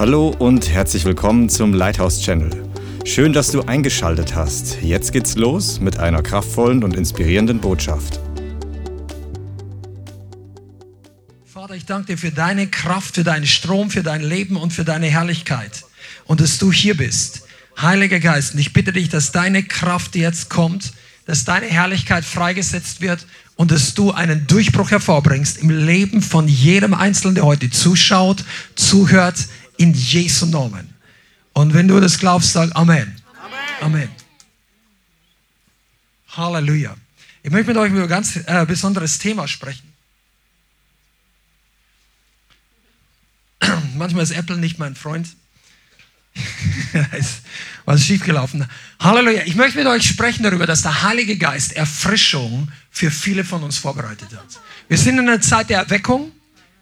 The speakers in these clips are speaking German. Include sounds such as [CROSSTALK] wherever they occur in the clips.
Hallo und herzlich willkommen zum Lighthouse Channel. Schön, dass du eingeschaltet hast. Jetzt geht's los mit einer kraftvollen und inspirierenden Botschaft. Vater, ich danke dir für deine Kraft, für deinen Strom, für dein Leben und für deine Herrlichkeit. Und dass du hier bist. Heiliger Geist, ich bitte dich, dass deine Kraft jetzt kommt, dass deine Herrlichkeit freigesetzt wird und dass du einen Durchbruch hervorbringst im Leben von jedem Einzelnen, der heute zuschaut, zuhört, in Jesu Namen. Und wenn du das glaubst, sag Amen. Amen. Amen. Halleluja. Ich möchte mit euch über ein ganz äh, besonderes Thema sprechen. [CLEARS THROAT] Manchmal ist Apple nicht mein Freund. [LAUGHS] ist was schiefgelaufen. Halleluja. Ich möchte mit euch sprechen darüber, dass der Heilige Geist Erfrischung für viele von uns vorbereitet hat. Wir sind in einer Zeit der Erweckung,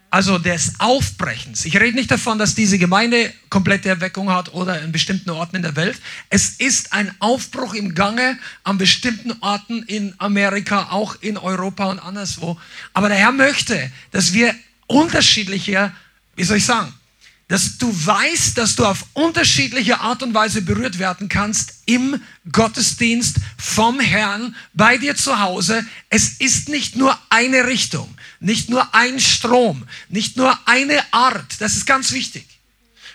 also des Aufbrechens. Ich rede nicht davon, dass diese Gemeinde komplette Erweckung hat oder in bestimmten Orten in der Welt. Es ist ein Aufbruch im Gange an bestimmten Orten in Amerika, auch in Europa und anderswo. Aber der Herr möchte, dass wir unterschiedliche, wie soll ich sagen, dass du weißt, dass du auf unterschiedliche Art und Weise berührt werden kannst im Gottesdienst vom Herrn bei dir zu Hause. Es ist nicht nur eine Richtung, nicht nur ein Strom, nicht nur eine Art. Das ist ganz wichtig.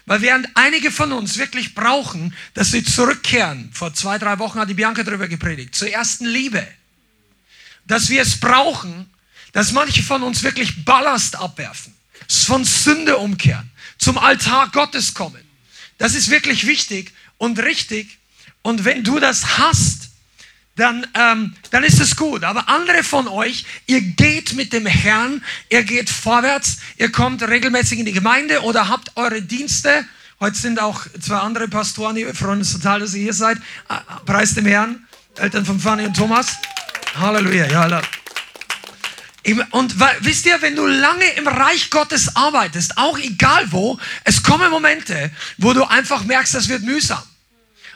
Weil während einige von uns wirklich brauchen, dass sie zurückkehren, vor zwei, drei Wochen hat die Bianca darüber gepredigt, zur ersten Liebe, dass wir es brauchen, dass manche von uns wirklich Ballast abwerfen, von Sünde umkehren zum Altar Gottes kommen. Das ist wirklich wichtig und richtig. Und wenn du das hast, dann, ähm, dann ist es gut. Aber andere von euch, ihr geht mit dem Herrn, ihr geht vorwärts, ihr kommt regelmäßig in die Gemeinde oder habt eure Dienste. Heute sind auch zwei andere Pastoren hier. Wir freuen uns total, dass ihr hier seid. Äh, preis dem Herrn, Eltern von Fanny und Thomas. Halleluja. Ja, halleluja. Und wisst ihr, wenn du lange im Reich Gottes arbeitest, auch egal wo, es kommen Momente, wo du einfach merkst, das wird mühsam.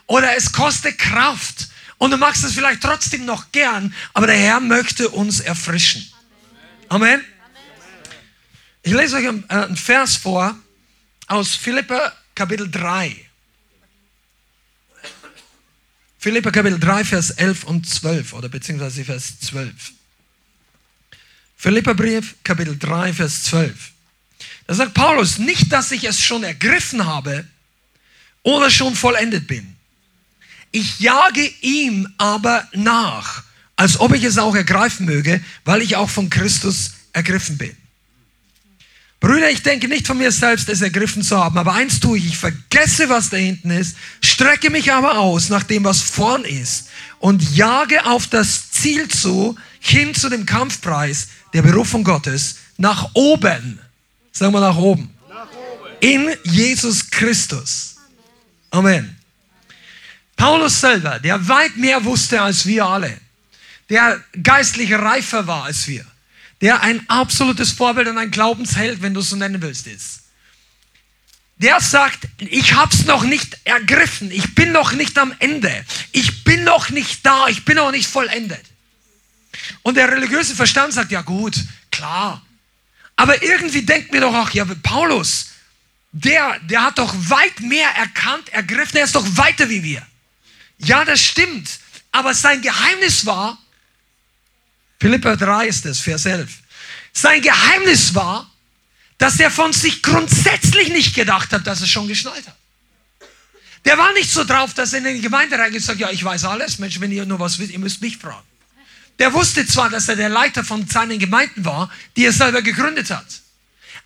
Oder es kostet Kraft. Und du machst es vielleicht trotzdem noch gern, aber der Herr möchte uns erfrischen. Amen. Ich lese euch einen Vers vor aus Philippa Kapitel 3. Philippa Kapitel 3, Vers 11 und 12 oder beziehungsweise Vers 12. Philipperbrief, Kapitel 3, Vers 12. Da sagt Paulus, nicht, dass ich es schon ergriffen habe oder schon vollendet bin. Ich jage ihm aber nach, als ob ich es auch ergreifen möge, weil ich auch von Christus ergriffen bin. Brüder, ich denke nicht von mir selbst, es ergriffen zu haben, aber eins tue ich, ich vergesse, was da hinten ist, strecke mich aber aus nach dem, was vorn ist und jage auf das Ziel zu, hin zu dem Kampfpreis, der Berufung Gottes nach oben. Sagen wir nach oben. Nach oben. In Jesus Christus. Amen. Paulus selber, der weit mehr wusste als wir alle, der geistlich reifer war als wir, der ein absolutes Vorbild und ein Glaubensheld, wenn du es so nennen willst, ist. Der sagt, ich habe es noch nicht ergriffen, ich bin noch nicht am Ende, ich bin noch nicht da, ich bin noch nicht vollendet. Und der religiöse Verstand sagt, ja gut, klar. Aber irgendwie denkt mir doch auch, ja, Paulus, der, der hat doch weit mehr erkannt, ergriffen, er ist doch weiter wie wir. Ja, das stimmt. Aber sein Geheimnis war, Philippa 3 ist es, Vers 11. Sein Geheimnis war, dass er von sich grundsätzlich nicht gedacht hat, dass er schon geschnallt hat. Der war nicht so drauf, dass er in die Gemeinde reingeht und sagt, ja, ich weiß alles, Mensch, wenn ihr nur was wisst, ihr müsst mich fragen. Der wusste zwar, dass er der Leiter von seinen Gemeinden war, die er selber gegründet hat.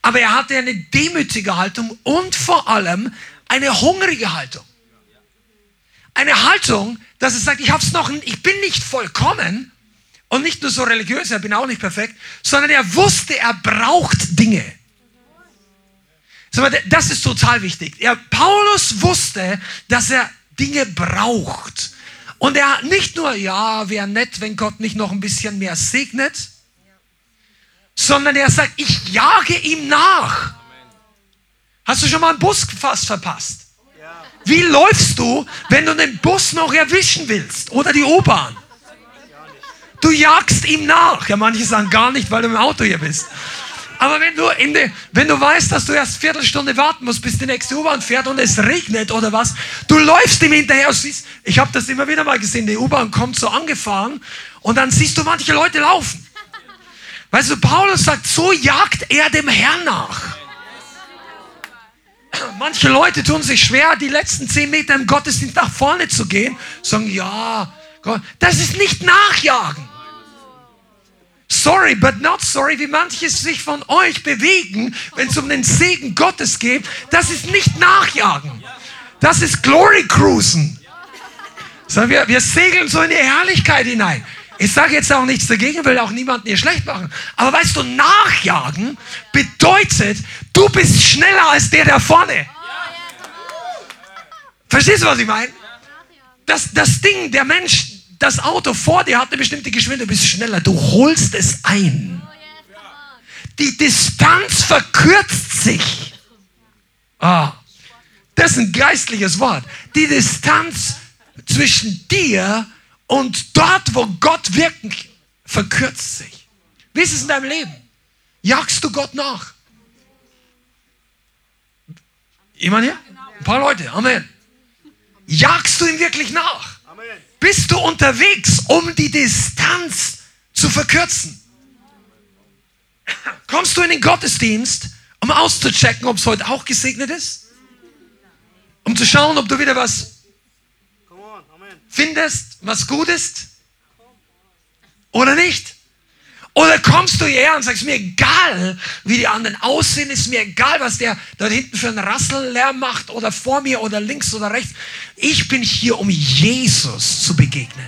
Aber er hatte eine demütige Haltung und vor allem eine hungrige Haltung. Eine Haltung, dass er sagt, ich hab's noch, ich bin nicht vollkommen und nicht nur so religiös, er bin auch nicht perfekt, sondern er wusste, er braucht Dinge. Das ist total wichtig. Paulus wusste, dass er Dinge braucht. Und er nicht nur, ja, wäre nett, wenn Gott mich noch ein bisschen mehr segnet, sondern er sagt, ich jage ihm nach. Hast du schon mal einen Bus fast verpasst? Wie läufst du, wenn du den Bus noch erwischen willst oder die U-Bahn? Du jagst ihm nach. Ja, manche sagen gar nicht, weil du im Auto hier bist. Aber wenn du, in de, wenn du weißt, dass du erst Viertelstunde warten musst, bis die nächste U-Bahn fährt und es regnet oder was, du läufst ihm hinterher und siehst, ich habe das immer wieder mal gesehen, die U-Bahn kommt so angefahren und dann siehst du manche Leute laufen. Weißt du, Paulus sagt, so jagt er dem Herrn nach. Manche Leute tun sich schwer, die letzten zehn Meter im Gottesdienst nach vorne zu gehen, sagen, ja, Gott, das ist nicht Nachjagen. Sorry, but not sorry, wie manche sich von euch bewegen, wenn es um den Segen Gottes geht. Das ist nicht Nachjagen. Das ist Glory Cruisen. So, wir, wir segeln so in die Herrlichkeit hinein. Ich sage jetzt auch nichts dagegen, will auch niemanden hier schlecht machen. Aber weißt du, Nachjagen bedeutet, du bist schneller als der da vorne. Verstehst du, was ich meine? Das, das Ding, der Mensch, das Auto vor dir hat eine bestimmte Geschwindigkeit, du bist schneller, du holst es ein. Die Distanz verkürzt sich. Ah, das ist ein geistliches Wort. Die Distanz zwischen dir und dort, wo Gott wirkt, verkürzt sich. Wie ist es in deinem Leben? Jagst du Gott nach? Jemand hier? Ein paar Leute. Amen. Jagst du ihm wirklich nach? Bist du unterwegs, um die Distanz zu verkürzen. Kommst du in den Gottesdienst, um auszuchecken, ob es heute auch gesegnet ist? Um zu schauen, ob du wieder was findest, was gut ist? Oder nicht? Oder kommst du hierher und sagst, mir egal, wie die anderen aussehen, ist mir egal, was der dort hinten für einen Rassellärm macht oder vor mir oder links oder rechts. Ich bin hier, um Jesus zu begegnen.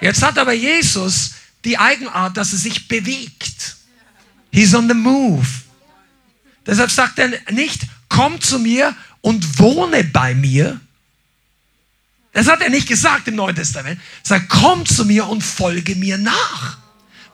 Jetzt hat aber Jesus die Eigenart, dass er sich bewegt. He's on the move. Deshalb sagt er nicht, komm zu mir und wohne bei mir. Das hat er nicht gesagt im Neuen Testament. Er sagt, komm zu mir und folge mir nach.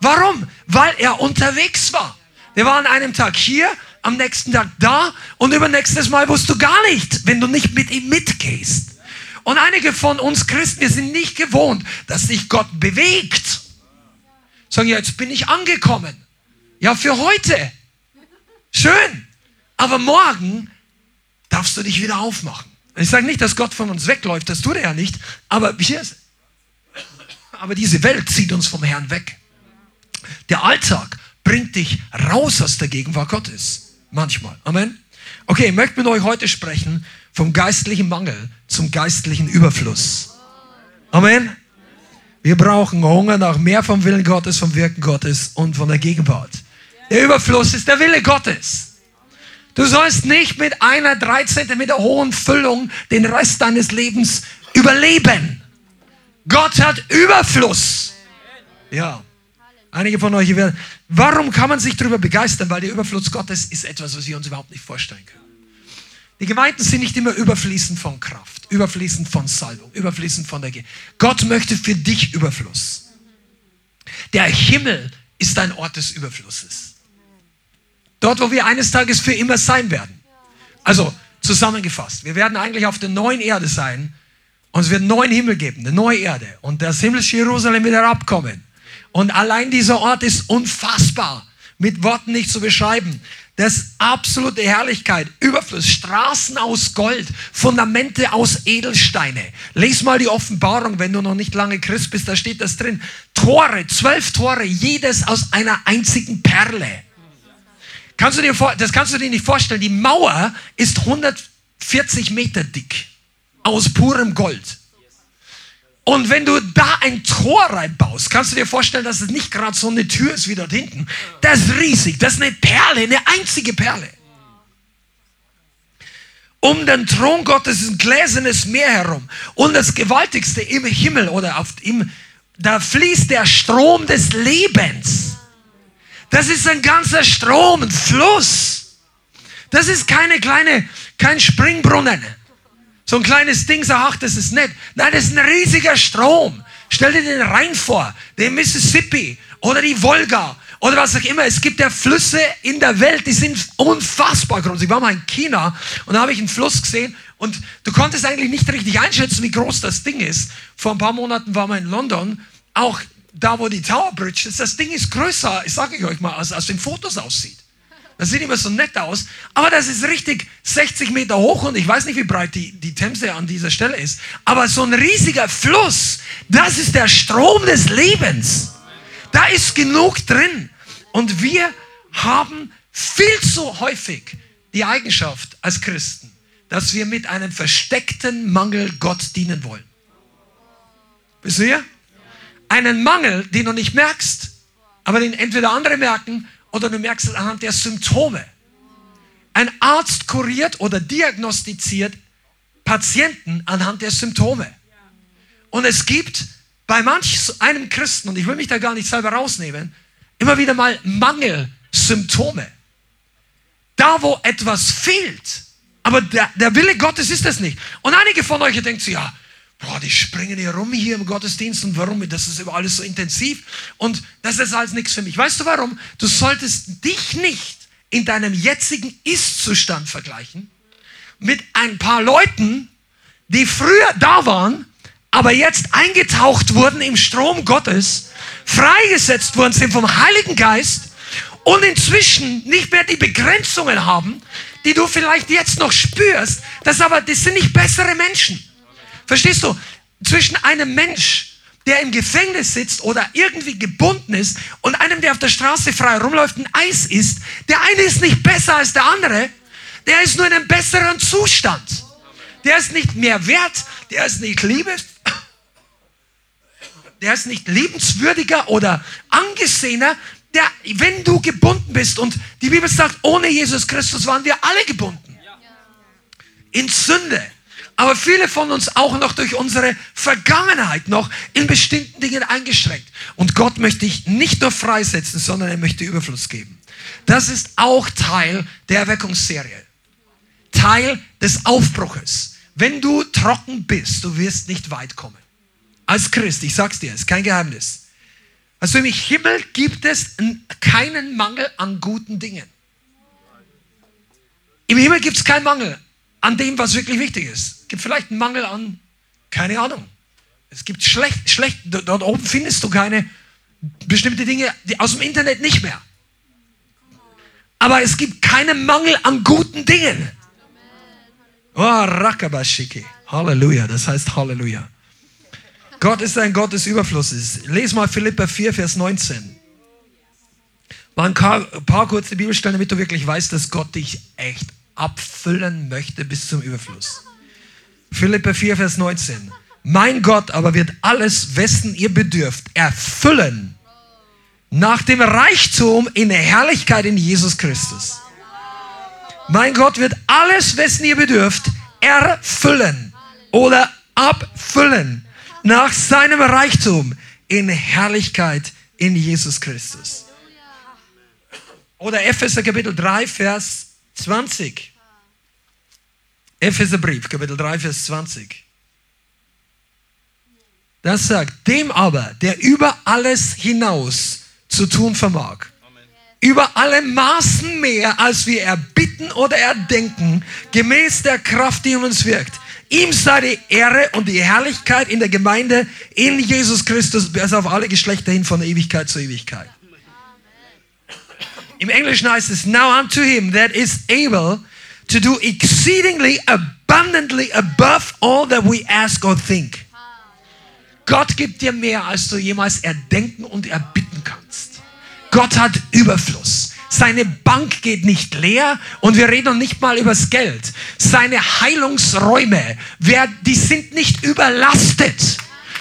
Warum? Weil er unterwegs war. Der war an einem Tag hier, am nächsten Tag da und übernächstes Mal wusst du gar nicht, wenn du nicht mit ihm mitgehst. Und einige von uns Christen, wir sind nicht gewohnt, dass sich Gott bewegt. Sagen, ja, jetzt bin ich angekommen. Ja, für heute. Schön. Aber morgen darfst du dich wieder aufmachen. Ich sage nicht, dass Gott von uns wegläuft, das tut er ja nicht. Aber, aber diese Welt zieht uns vom Herrn weg. Der Alltag bringt dich raus aus der Gegenwart Gottes. Manchmal. Amen. Okay, ich möchte mit euch heute sprechen vom geistlichen Mangel zum geistlichen Überfluss. Amen. Wir brauchen Hunger nach mehr vom Willen Gottes, vom Wirken Gottes und von der Gegenwart. Der Überfluss ist der Wille Gottes. Du sollst nicht mit einer drei Zentimeter hohen Füllung den Rest deines Lebens überleben. Gott hat Überfluss. Ja. Einige von euch werden. Warum kann man sich darüber begeistern? Weil der Überfluss Gottes ist etwas, was wir uns überhaupt nicht vorstellen können. Die Gemeinden sind nicht immer überfließend von Kraft, überfließend von Salbung, überfließend von der Ge Gott möchte für dich Überfluss. Der Himmel ist ein Ort des Überflusses. Dort, wo wir eines Tages für immer sein werden. Also zusammengefasst, wir werden eigentlich auf der neuen Erde sein und es wird einen neuen Himmel geben, eine neue Erde und das himmlische Jerusalem wird herabkommen. Und allein dieser Ort ist unfassbar, mit Worten nicht zu beschreiben. Das ist absolute Herrlichkeit, Überfluss, Straßen aus Gold, Fundamente aus Edelsteine. Lies mal die Offenbarung, wenn du noch nicht lange Christ bist, da steht das drin. Tore, zwölf Tore, jedes aus einer einzigen Perle. Kannst du dir vor, das kannst du dir nicht vorstellen. Die Mauer ist 140 Meter dick aus purem Gold. Und wenn du da ein Tor reinbaust, kannst du dir vorstellen, dass es nicht gerade so eine Tür ist wie dort hinten. Das ist riesig. Das ist eine Perle, eine einzige Perle. Um den Thron Gottes ist ein gläsernes Meer herum. Und das Gewaltigste im Himmel oder auf ihm, da fließt der Strom des Lebens. Das ist ein ganzer Strom, ein Fluss. Das ist keine kleine, kein Springbrunnen. So ein kleines Ding, sag, ach, das ist nett. Nein, das ist ein riesiger Strom. Stell dir den Rhein vor, den Mississippi oder die Wolga oder was auch immer. Es gibt ja Flüsse in der Welt, die sind unfassbar groß. Ich war mal in China und da habe ich einen Fluss gesehen und du konntest eigentlich nicht richtig einschätzen, wie groß das Ding ist. Vor ein paar Monaten waren wir in London, auch da, wo die Tower Bridge ist. Das Ding ist größer, ich sage euch mal, als aus den Fotos aussieht. Das sieht immer so nett aus, aber das ist richtig 60 Meter hoch und ich weiß nicht, wie breit die, die Themse an dieser Stelle ist. Aber so ein riesiger Fluss, das ist der Strom des Lebens. Da ist genug drin. Und wir haben viel zu häufig die Eigenschaft als Christen, dass wir mit einem versteckten Mangel Gott dienen wollen. Wisst ihr? Einen Mangel, den du nicht merkst, aber den entweder andere merken oder du merkst es anhand der Symptome. Ein Arzt kuriert oder diagnostiziert Patienten anhand der Symptome. Und es gibt bei manch einem Christen, und ich will mich da gar nicht selber rausnehmen, immer wieder mal Mangelsymptome. Da, wo etwas fehlt. Aber der, der Wille Gottes ist das nicht. Und einige von euch denken ja, boah, die springen hier rum hier im Gottesdienst und warum? Das ist alles so intensiv und das ist alles nichts für mich. Weißt du warum? Du solltest dich nicht in deinem jetzigen Ist-Zustand vergleichen mit ein paar Leuten, die früher da waren, aber jetzt eingetaucht wurden im Strom Gottes, freigesetzt worden sind vom Heiligen Geist und inzwischen nicht mehr die Begrenzungen haben, die du vielleicht jetzt noch spürst. Das aber, das sind nicht bessere Menschen. Verstehst du? Zwischen einem Mensch, der im Gefängnis sitzt oder irgendwie gebunden ist und einem, der auf der Straße frei rumläuft, ein Eis isst, der eine ist nicht besser als der andere, der ist nur in einem besseren Zustand. Der ist nicht mehr wert, der ist nicht Liebe, der ist nicht liebenswürdiger oder angesehener, der, wenn du gebunden bist und die Bibel sagt, ohne Jesus Christus waren wir alle gebunden. In Sünde. Aber viele von uns auch noch durch unsere Vergangenheit noch in bestimmten Dingen eingeschränkt. Und Gott möchte dich nicht nur freisetzen, sondern er möchte Überfluss geben. Das ist auch Teil der Erweckungsserie. Teil des Aufbruches. Wenn du trocken bist, du wirst nicht weit kommen. Als Christ, ich sag's dir, ist kein Geheimnis. Also im Himmel gibt es keinen Mangel an guten Dingen. Im Himmel gibt es keinen Mangel an dem, was wirklich wichtig ist. Es gibt vielleicht einen Mangel an, keine Ahnung. Es gibt schlecht, schlecht, dort oben findest du keine bestimmte Dinge die aus dem Internet nicht mehr. Aber es gibt keinen Mangel an guten Dingen. Oh, Rakabashiki. Halleluja, das heißt Halleluja. Gott ist ein Gott des Überflusses. Lies mal Philippa 4, Vers 19. Mal ein paar, paar kurze Bibelstellen, damit du wirklich weißt, dass Gott dich echt abfüllen möchte bis zum Überfluss. Philippa 4, Vers 19. Mein Gott aber wird alles, wessen ihr bedürft, erfüllen nach dem Reichtum in der Herrlichkeit in Jesus Christus. Mein Gott wird alles, wessen ihr bedürft, erfüllen oder abfüllen nach seinem Reichtum in Herrlichkeit in Jesus Christus. Oder Epheser Kapitel 3, Vers 20. Epheserbrief, Kapitel 3, Vers 20. Das sagt, dem aber, der über alles hinaus zu tun vermag, über alle Maßen mehr, als wir erbitten oder erdenken, gemäß der Kraft, die in uns wirkt. Ihm sei die Ehre und die Herrlichkeit in der Gemeinde in Jesus Christus, bis auf alle Geschlechter hin von Ewigkeit zu Ewigkeit. Im Englischen heißt es, now unto him that is able to do exceedingly abundantly above all that we ask or think. Gott gibt dir mehr, als du jemals erdenken und erbitten kannst. Gott hat Überfluss. Seine Bank geht nicht leer und wir reden nicht mal übers Geld. Seine Heilungsräume, die sind nicht überlastet.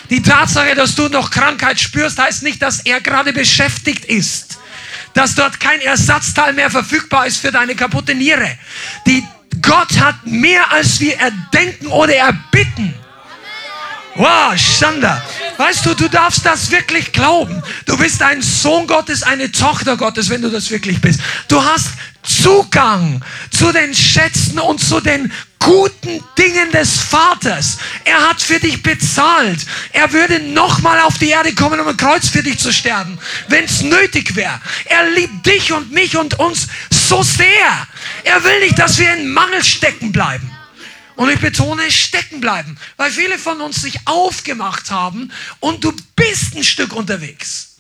Die Tatsache, dass du noch Krankheit spürst, heißt nicht, dass er gerade beschäftigt ist dass dort kein Ersatzteil mehr verfügbar ist für deine kaputte Niere. Die, Gott hat mehr, als wir erdenken oder erbitten. Wow, Schande. Weißt du, du darfst das wirklich glauben. Du bist ein Sohn Gottes, eine Tochter Gottes, wenn du das wirklich bist. Du hast Zugang zu den Schätzen und zu den guten Dingen des Vaters. Er hat für dich bezahlt. Er würde nochmal auf die Erde kommen, um ein Kreuz für dich zu sterben, wenn es nötig wäre. Er liebt dich und mich und uns so sehr. Er will nicht, dass wir in Mangel stecken bleiben. Und ich betone stecken bleiben, weil viele von uns sich aufgemacht haben und du bist ein Stück unterwegs.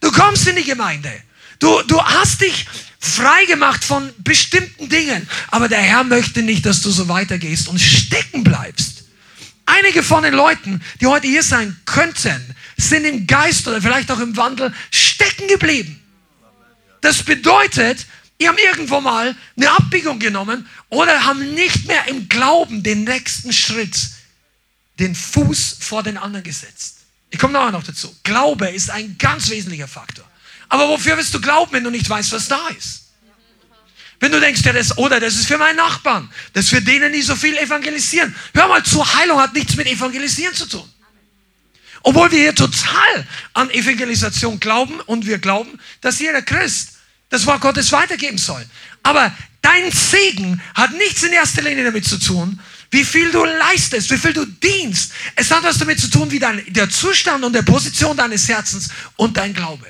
Du kommst in die Gemeinde. Du, du hast dich frei gemacht von bestimmten Dingen, aber der Herr möchte nicht, dass du so weitergehst und stecken bleibst. Einige von den Leuten, die heute hier sein könnten, sind im Geist oder vielleicht auch im Wandel stecken geblieben. Das bedeutet, die haben irgendwo mal eine Abbiegung genommen oder haben nicht mehr im Glauben den nächsten Schritt, den Fuß vor den anderen gesetzt. Ich komme nachher noch dazu. Glaube ist ein ganz wesentlicher Faktor. Aber wofür wirst du glauben, wenn du nicht weißt, was da ist? Wenn du denkst, ja, das, oder das ist für meinen Nachbarn, das ist für denen, die so viel evangelisieren. Hör mal zu, Heilung hat nichts mit Evangelisieren zu tun. Obwohl wir hier total an Evangelisation glauben und wir glauben, dass jeder Christ das Wort Gottes weitergeben soll. Aber dein Segen hat nichts in erster Linie damit zu tun, wie viel du leistest, wie viel du dienst. Es hat was damit zu tun, wie dein, der Zustand und der Position deines Herzens und dein Glaube.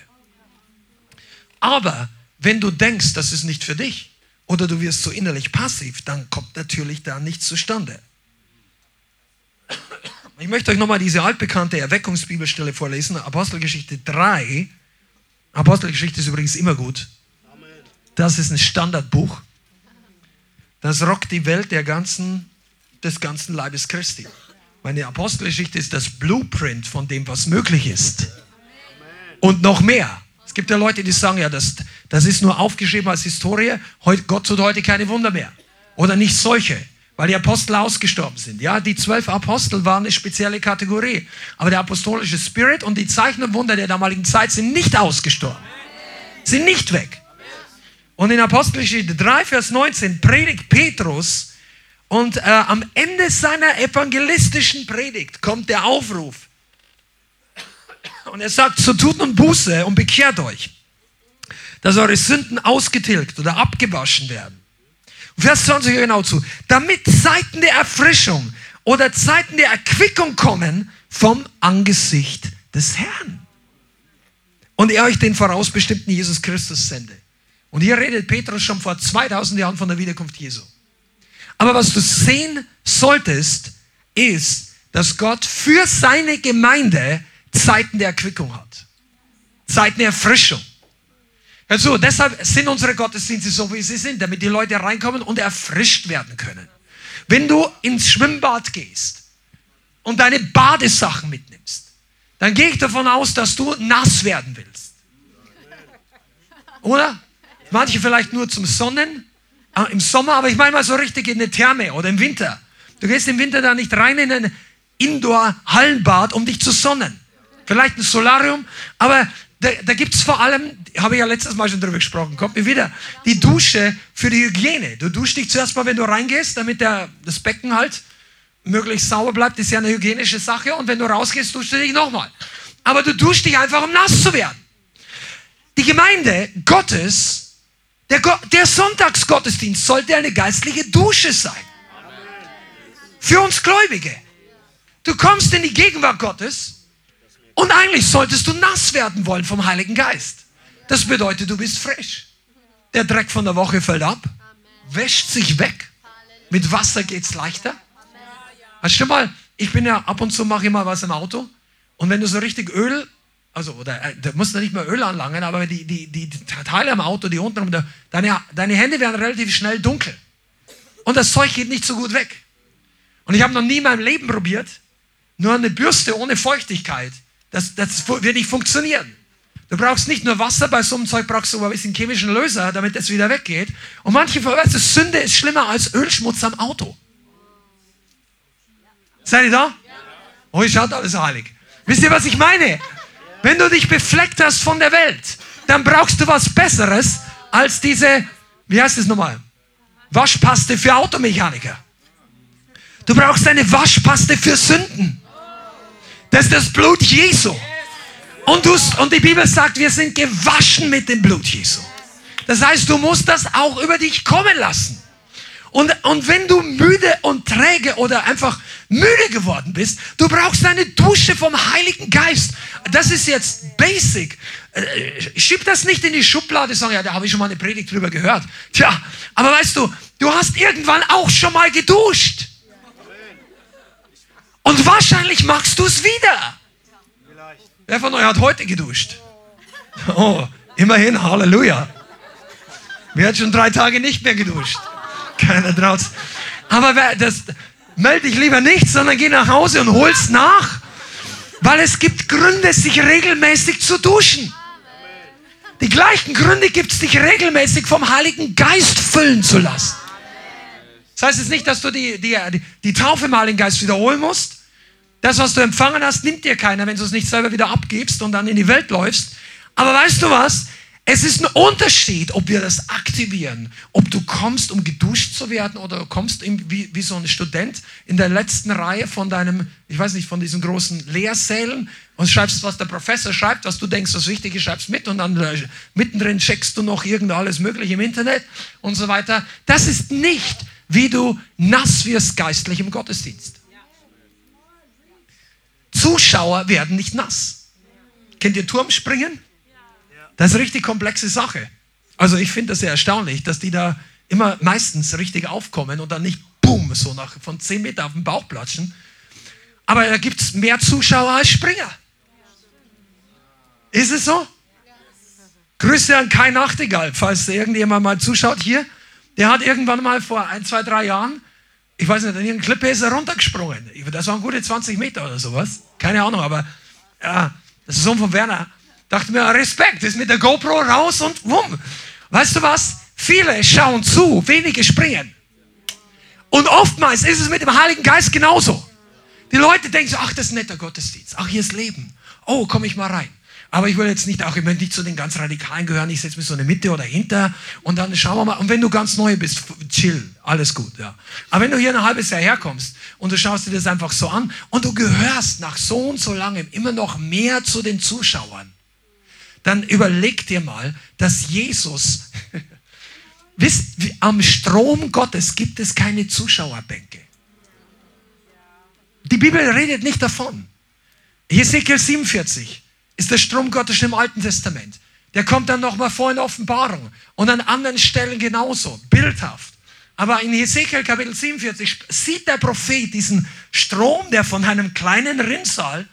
Aber wenn du denkst, das ist nicht für dich oder du wirst so innerlich passiv, dann kommt natürlich da nichts zustande. Ich möchte euch nochmal diese altbekannte Erweckungsbibelstelle vorlesen, Apostelgeschichte 3. Apostelgeschichte ist übrigens immer gut. Das ist ein Standardbuch. Das rockt die Welt der ganzen, des ganzen Leibes Christi. Meine Apostelgeschichte ist das Blueprint von dem, was möglich ist. Und noch mehr. Es gibt ja Leute, die sagen, ja, das, das ist nur aufgeschrieben als Historie. Gott tut heute keine Wunder mehr. Oder nicht solche, weil die Apostel ausgestorben sind. Ja, die zwölf Apostel waren eine spezielle Kategorie. Aber der apostolische Spirit und die Zeichen und Wunder der damaligen Zeit sind nicht ausgestorben. Sind nicht weg. Und in Apostelgeschichte 3, Vers 19 predigt Petrus und äh, am Ende seiner evangelistischen Predigt kommt der Aufruf. Und er sagt, so tut nun Buße und bekehrt euch, dass eure Sünden ausgetilgt oder abgewaschen werden. Und Vers 20 genau zu. Damit Zeiten der Erfrischung oder Zeiten der Erquickung kommen vom Angesicht des Herrn. Und er euch den vorausbestimmten Jesus Christus sende und hier redet Petrus schon vor 2000 Jahren von der Wiederkunft Jesu. Aber was du sehen solltest, ist, dass Gott für seine Gemeinde Zeiten der Erquickung hat. Zeiten der Erfrischung. Also deshalb sind unsere Gottesdienste so, wie sie sind, damit die Leute reinkommen und erfrischt werden können. Wenn du ins Schwimmbad gehst und deine Badesachen mitnimmst, dann gehe ich davon aus, dass du nass werden willst. Oder? Manche vielleicht nur zum Sonnen äh, im Sommer, aber ich meine mal so richtig in eine Therme oder im Winter. Du gehst im Winter da nicht rein in ein Indoor-Hallenbad, um dich zu sonnen. Vielleicht ein Solarium, aber da, da gibt es vor allem, habe ich ja letztes Mal schon drüber gesprochen, kommt mir wieder, die Dusche für die Hygiene. Du duschst dich zuerst mal, wenn du reingehst, damit der, das Becken halt möglichst sauber bleibt. Ist ja eine hygienische Sache. Und wenn du rausgehst, duschst du dich nochmal. Aber du duschst dich einfach, um nass zu werden. Die Gemeinde Gottes der, der Sonntagsgottesdienst sollte eine geistliche Dusche sein. Für uns Gläubige. Du kommst in die Gegenwart Gottes und eigentlich solltest du nass werden wollen vom Heiligen Geist. Das bedeutet, du bist frisch. Der Dreck von der Woche fällt ab, wäscht sich weg. Mit Wasser geht es leichter. Hast du mal, ich bin ja ab und zu mache ich mal was im Auto und wenn du so richtig Öl also, oder äh, da musst du nicht mehr Öl anlangen, aber die, die, die Teile am Auto, die unten, deine, deine Hände werden relativ schnell dunkel. Und das Zeug geht nicht so gut weg. Und ich habe noch nie in meinem Leben probiert, nur eine Bürste ohne Feuchtigkeit. Das, das wird nicht funktionieren. Du brauchst nicht nur Wasser, bei so einem Zeug brauchst du ein bisschen chemischen Löser, damit das wieder weggeht. Und manche verwechseln, Sünde ist schlimmer als Ölschmutz am Auto. Seid ihr da? Oh, ihr schaut alles heilig. Wisst ihr, was ich meine? Wenn du dich befleckt hast von der Welt, dann brauchst du was Besseres als diese, wie heißt es nochmal? Waschpaste für Automechaniker. Du brauchst eine Waschpaste für Sünden. Das ist das Blut Jesu. Und, du, und die Bibel sagt, wir sind gewaschen mit dem Blut Jesu. Das heißt, du musst das auch über dich kommen lassen. Und, und wenn du müde und träge oder einfach müde geworden bist, du brauchst eine Dusche vom Heiligen Geist. Das ist jetzt basic. Äh, schieb das nicht in die Schublade, sagen, ja, da habe ich schon mal eine Predigt drüber gehört. Tja, aber weißt du, du hast irgendwann auch schon mal geduscht. Und wahrscheinlich machst du es wieder. Wer von euch hat heute geduscht? Oh, Immerhin, Halleluja. Wer hat schon drei Tage nicht mehr geduscht? Keiner traut's. Aber das, melde dich lieber nicht, sondern geh nach Hause und hol's nach. Weil es gibt Gründe, sich regelmäßig zu duschen. Die gleichen Gründe gibt es, dich regelmäßig vom Heiligen Geist füllen zu lassen. Das heißt jetzt nicht, dass du die, die, die Taufe im Heiligen Geist wiederholen musst. Das, was du empfangen hast, nimmt dir keiner, wenn du es nicht selber wieder abgibst und dann in die Welt läufst. Aber weißt du was? Es ist ein Unterschied, ob wir das aktivieren, ob du kommst, um geduscht zu werden oder kommst wie, wie so ein Student in der letzten Reihe von deinem, ich weiß nicht, von diesen großen Lehrsälen und schreibst, was der Professor schreibt, was du denkst, was wichtig ist, schreibst mit und dann äh, mittendrin checkst du noch irgend alles Mögliche im Internet und so weiter. Das ist nicht, wie du nass wirst geistlich im Gottesdienst. Zuschauer werden nicht nass. Kennt ihr Turmspringen? Das ist eine richtig komplexe Sache. Also ich finde das sehr erstaunlich, dass die da immer meistens richtig aufkommen und dann nicht boom, so nach, von 10 Meter auf den Bauch platschen. Aber da gibt es mehr Zuschauer als Springer. Ist es so? Grüße an Kai Nachtigall, falls irgendjemand mal zuschaut hier. Der hat irgendwann mal vor ein, zwei, drei Jahren, ich weiß nicht, in irgendeiner Klippe ist er runtergesprungen. Das waren gute 20 Meter oder sowas. Keine Ahnung, aber ja, das ist Sohn von Werner. Dachte mir, Respekt, ist mit der GoPro raus und wumm. Weißt du was? Viele schauen zu, wenige springen. Und oftmals ist es mit dem Heiligen Geist genauso. Die Leute denken so, ach, das ist ein netter Gottesdienst. Ach, hier ist Leben. Oh, komm ich mal rein. Aber ich will jetzt nicht, auch ich möchte nicht zu den ganz Radikalen gehören. Ich setze mich so in der Mitte oder hinter und dann schauen wir mal. Und wenn du ganz neu bist, chill, alles gut, ja. Aber wenn du hier ein halbes Jahr herkommst und du schaust dir das einfach so an und du gehörst nach so und so langem immer noch mehr zu den Zuschauern, dann überleg dir mal, dass Jesus, [LAUGHS] wisst, am Strom Gottes gibt es keine Zuschauerbänke. Die Bibel redet nicht davon. Hesekiel 47 ist der Strom Gottes im Alten Testament. Der kommt dann nochmal vor in Offenbarung und an anderen Stellen genauso, bildhaft. Aber in Hesekiel Kapitel 47 sieht der Prophet diesen Strom, der von einem kleinen Rinnsal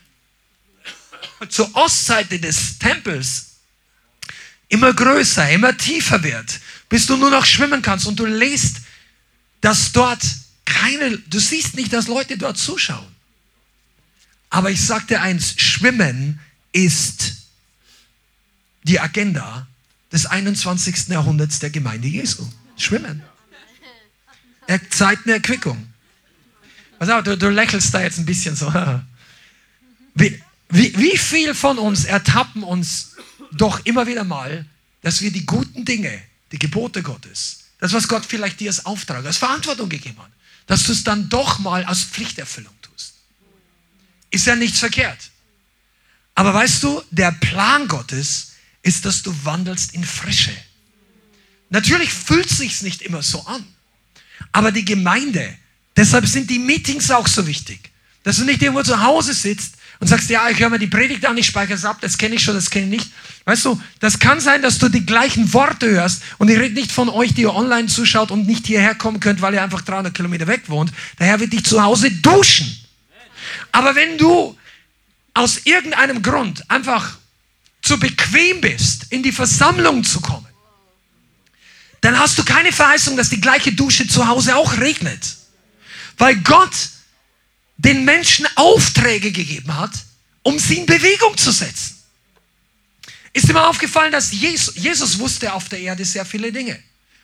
zur Ostseite des Tempels immer größer, immer tiefer wird, bis du nur noch schwimmen kannst und du lest, dass dort keine, du siehst nicht, dass Leute dort zuschauen. Aber ich dir eins, Schwimmen ist die Agenda des 21. Jahrhunderts der Gemeinde Jesu. Schwimmen. Er zeigt eine Erquickung. Also, du, du lächelst da jetzt ein bisschen so. [LAUGHS] Wie, wie, wie viel von uns ertappen uns doch immer wieder mal, dass wir die guten Dinge, die Gebote Gottes, das, was Gott vielleicht dir als Auftrag, als Verantwortung gegeben hat, dass du es dann doch mal als Pflichterfüllung tust. Ist ja nichts verkehrt. Aber weißt du, der Plan Gottes ist, dass du wandelst in Frische. Natürlich fühlt es sich nicht immer so an. Aber die Gemeinde, deshalb sind die Meetings auch so wichtig. Dass du nicht irgendwo zu Hause sitzt und sagst, ja, ich höre mir die Predigt an, ich speichere es ab, das kenne ich schon, das kenne ich nicht. Weißt du, das kann sein, dass du die gleichen Worte hörst und ich rede nicht von euch, die ihr online zuschaut und nicht hierher kommen könnt, weil ihr einfach 300 Kilometer weg wohnt. Der Herr wird dich zu Hause duschen. Aber wenn du aus irgendeinem Grund einfach zu bequem bist, in die Versammlung zu kommen, dann hast du keine Verheißung, dass die gleiche Dusche zu Hause auch regnet. Weil Gott den Menschen Aufträge gegeben hat, um sie in Bewegung zu setzen. Ist mal aufgefallen, dass Jesus, Jesus wusste auf der Erde sehr viele Dinge.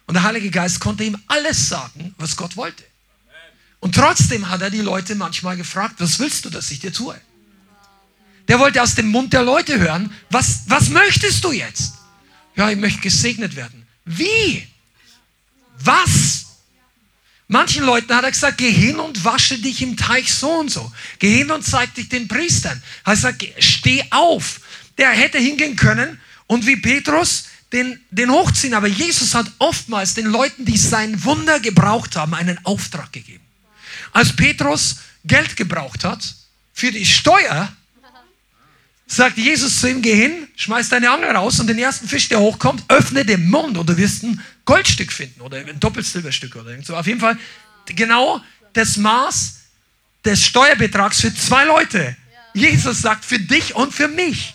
Und der Heilige Geist konnte ihm alles sagen, was Gott wollte. Und trotzdem hat er die Leute manchmal gefragt, was willst du, dass ich dir tue? Der wollte aus dem Mund der Leute hören, was, was möchtest du jetzt? Ja, ich möchte gesegnet werden. Wie? Was? Manchen Leuten hat er gesagt, geh hin und wasche dich im Teich so und so. Geh hin und zeig dich den Priestern. Er hat gesagt, steh auf. Der hätte hingehen können und wie Petrus den, den hochziehen. Aber Jesus hat oftmals den Leuten, die sein Wunder gebraucht haben, einen Auftrag gegeben. Als Petrus Geld gebraucht hat für die Steuer, sagt Jesus zu ihm, geh hin, schmeiß deine Angel raus und den ersten Fisch, der hochkommt, öffne den Mund und du wirst ein Goldstück finden oder ein Doppelsilberstück oder so. Auf jeden Fall genau das Maß des Steuerbetrags für zwei Leute. Jesus sagt, für dich und für mich.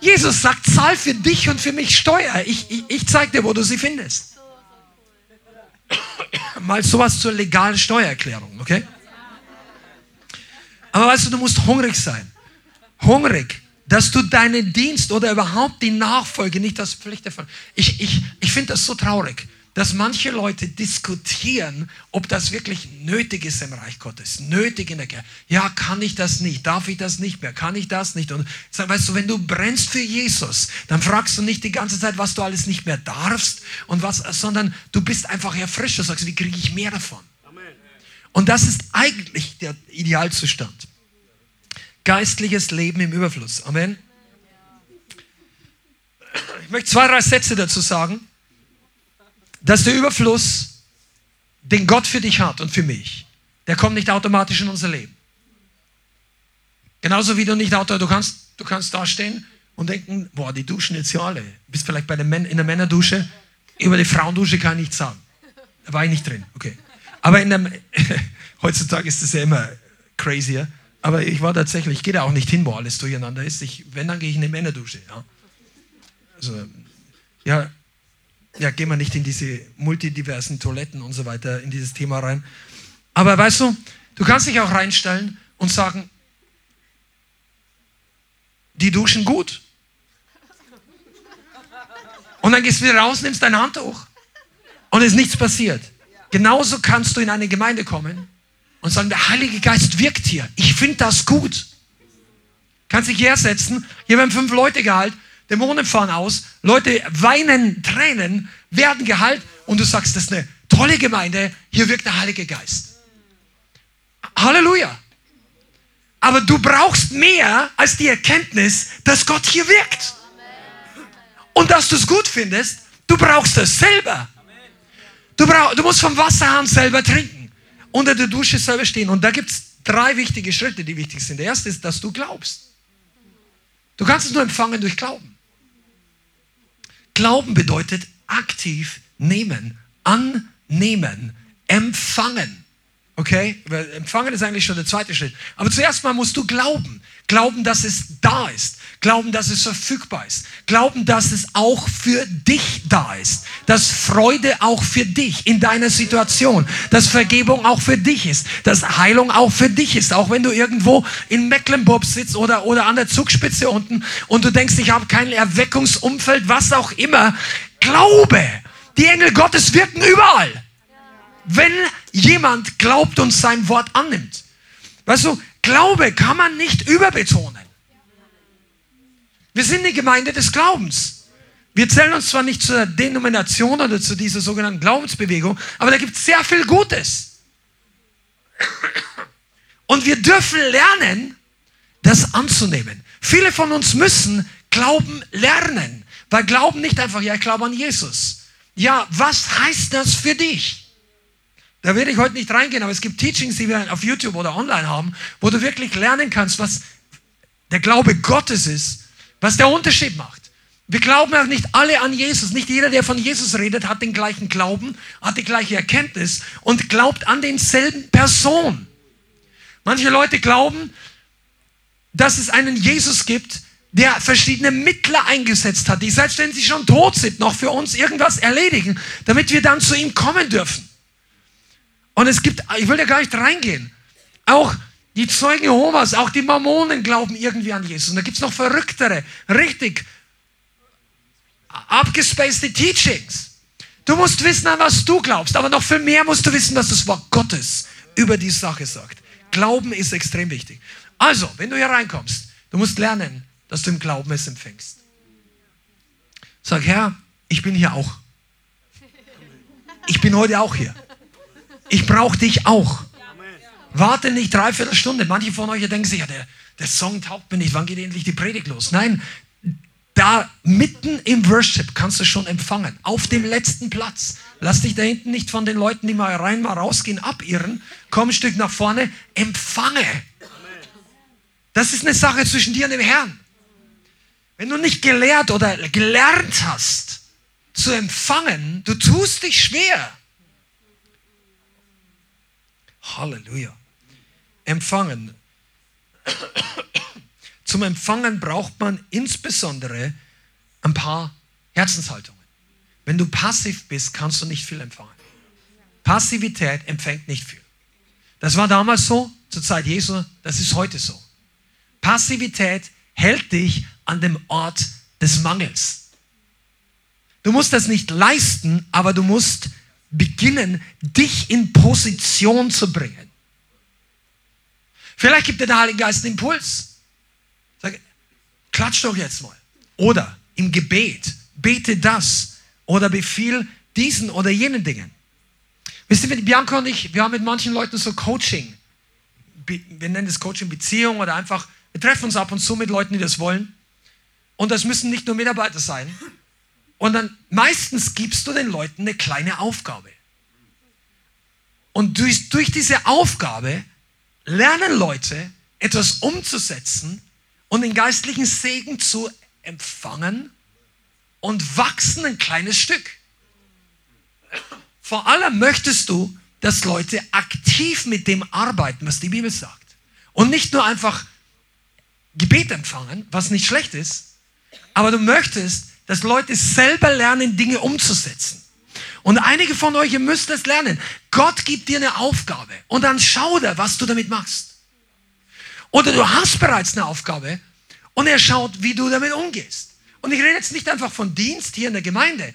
Jesus sagt, zahl für dich und für mich Steuer. Ich, ich, ich zeig dir, wo du sie findest. Mal sowas zur legalen Steuererklärung, okay? Aber weißt du, du musst hungrig sein. Hungrig, dass du deinen Dienst oder überhaupt die Nachfolge nicht als Pflicht erfüllst. Ich, ich, ich finde das so traurig dass manche Leute diskutieren, ob das wirklich nötig ist im Reich Gottes, nötig in der Kirche. Ja, kann ich das nicht? Darf ich das nicht mehr? Kann ich das nicht? Und weißt du, wenn du brennst für Jesus, dann fragst du nicht die ganze Zeit, was du alles nicht mehr darfst und was, sondern du bist einfach erfrischt. Du sagst, wie kriege ich mehr davon? Und das ist eigentlich der Idealzustand. Geistliches Leben im Überfluss. Amen. Ich möchte zwei, drei Sätze dazu sagen dass der Überfluss, den Gott für dich hat und für mich, der kommt nicht automatisch in unser Leben. Genauso wie du nicht automatisch, du kannst, du kannst da stehen und denken, boah, die duschen jetzt ja alle. Du bist vielleicht bei der in der Männerdusche, über die Frauendusche kann ich nichts sagen. Da war ich nicht drin, okay. Aber in der, [LAUGHS] heutzutage ist das ja immer crazier. Aber ich war tatsächlich, ich gehe da auch nicht hin, wo alles durcheinander ist. Ich, wenn, dann gehe ich in eine Männerdusche. Ja. Also, ja, ja, gehen wir nicht in diese multidiversen Toiletten und so weiter, in dieses Thema rein. Aber weißt du, du kannst dich auch reinstellen und sagen, die duschen gut. Und dann gehst du wieder raus, nimmst dein Handtuch und es ist nichts passiert. Genauso kannst du in eine Gemeinde kommen und sagen, der Heilige Geist wirkt hier. Ich finde das gut. Kannst dich hersetzen, hier werden fünf Leute gehalten Dämonen fahren aus, Leute weinen, Tränen, werden geheilt und du sagst, das ist eine tolle Gemeinde, hier wirkt der Heilige Geist. Halleluja. Aber du brauchst mehr als die Erkenntnis, dass Gott hier wirkt. Und dass du es gut findest, du brauchst es selber. Du, brauch, du musst vom Wasserhahn selber trinken, unter der Dusche selber stehen. Und da gibt es drei wichtige Schritte, die wichtig sind. Der erste ist, dass du glaubst. Du kannst es nur empfangen durch Glauben. Glauben bedeutet aktiv nehmen, annehmen, empfangen. Okay? Empfangen ist eigentlich schon der zweite Schritt. Aber zuerst mal musst du glauben. Glauben, dass es da ist. Glauben, dass es verfügbar ist. Glauben, dass es auch für dich da ist. Dass Freude auch für dich in deiner Situation. Dass Vergebung auch für dich ist. Dass Heilung auch für dich ist. Auch wenn du irgendwo in Mecklenburg sitzt oder, oder an der Zugspitze unten und du denkst, ich habe kein Erweckungsumfeld, was auch immer. Glaube. Die Engel Gottes wirken überall. Wenn jemand glaubt und sein Wort annimmt. Weißt du, Glaube kann man nicht überbetonen. Wir sind eine Gemeinde des Glaubens. Wir zählen uns zwar nicht zur Denomination oder zu dieser sogenannten Glaubensbewegung, aber da gibt es sehr viel Gutes. Und wir dürfen lernen, das anzunehmen. Viele von uns müssen Glauben lernen, weil Glauben nicht einfach, ja, ich glaube an Jesus. Ja, was heißt das für dich? Da werde ich heute nicht reingehen, aber es gibt Teachings, die wir auf YouTube oder online haben, wo du wirklich lernen kannst, was der Glaube Gottes ist, was der Unterschied macht. Wir glauben auch nicht alle an Jesus. Nicht jeder, der von Jesus redet, hat den gleichen Glauben, hat die gleiche Erkenntnis und glaubt an denselben Person. Manche Leute glauben, dass es einen Jesus gibt, der verschiedene Mittler eingesetzt hat, die selbst wenn sie schon tot sind, noch für uns irgendwas erledigen, damit wir dann zu ihm kommen dürfen. Und es gibt, ich will da gar nicht reingehen, auch die Zeugen Jehovas, auch die Mormonen glauben irgendwie an Jesus. Und da gibt es noch verrücktere, richtig abgespacede Teachings. Du musst wissen, an was du glaubst, aber noch viel mehr musst du wissen, was das Wort Gottes über die Sache sagt. Glauben ist extrem wichtig. Also, wenn du hier reinkommst, du musst lernen, dass du im Glauben es empfängst. Sag, Herr, ich bin hier auch. Ich bin heute auch hier. Ich brauche dich auch. Warte nicht dreiviertel Stunde. Manche von euch denken sich, ja, der, der Song taugt mir nicht. Wann geht endlich die Predigt los? Nein, da mitten im Worship kannst du schon empfangen. Auf dem letzten Platz. Lass dich da hinten nicht von den Leuten, die mal rein, mal rausgehen, abirren. Komm ein Stück nach vorne. Empfange. Das ist eine Sache zwischen dir und dem Herrn. Wenn du nicht gelehrt oder gelernt hast zu empfangen, du tust dich schwer. Halleluja. Empfangen. zum Empfangen braucht man insbesondere ein paar Herzenshaltungen. Wenn du passiv bist, kannst du nicht viel empfangen. Passivität empfängt nicht viel. Das war damals so, zur Zeit Jesu, das ist heute so. Passivität hält dich an dem Ort des Mangels. Du musst das nicht leisten, aber du musst beginnen, dich in Position zu bringen. Vielleicht gibt dir der Heilige Geist einen Impuls. Sag, klatsch doch jetzt mal. Oder im Gebet, bete das oder befiehl diesen oder jenen Dingen. Wisst ihr, Bianca und ich, wir haben mit manchen Leuten so Coaching. Wir nennen das Coaching Beziehung oder einfach, wir treffen uns ab und zu mit Leuten, die das wollen. Und das müssen nicht nur Mitarbeiter sein. Und dann meistens gibst du den Leuten eine kleine Aufgabe. Und durch, durch diese Aufgabe lernen Leute etwas umzusetzen und den geistlichen Segen zu empfangen und wachsen ein kleines Stück. Vor allem möchtest du, dass Leute aktiv mit dem arbeiten, was die Bibel sagt. Und nicht nur einfach Gebet empfangen, was nicht schlecht ist, aber du möchtest, dass Leute selber lernen, Dinge umzusetzen. Und einige von euch, ihr müsst es lernen. Gott gibt dir eine Aufgabe und dann schau da, was du damit machst. Oder du hast bereits eine Aufgabe und er schaut, wie du damit umgehst. Und ich rede jetzt nicht einfach von Dienst hier in der Gemeinde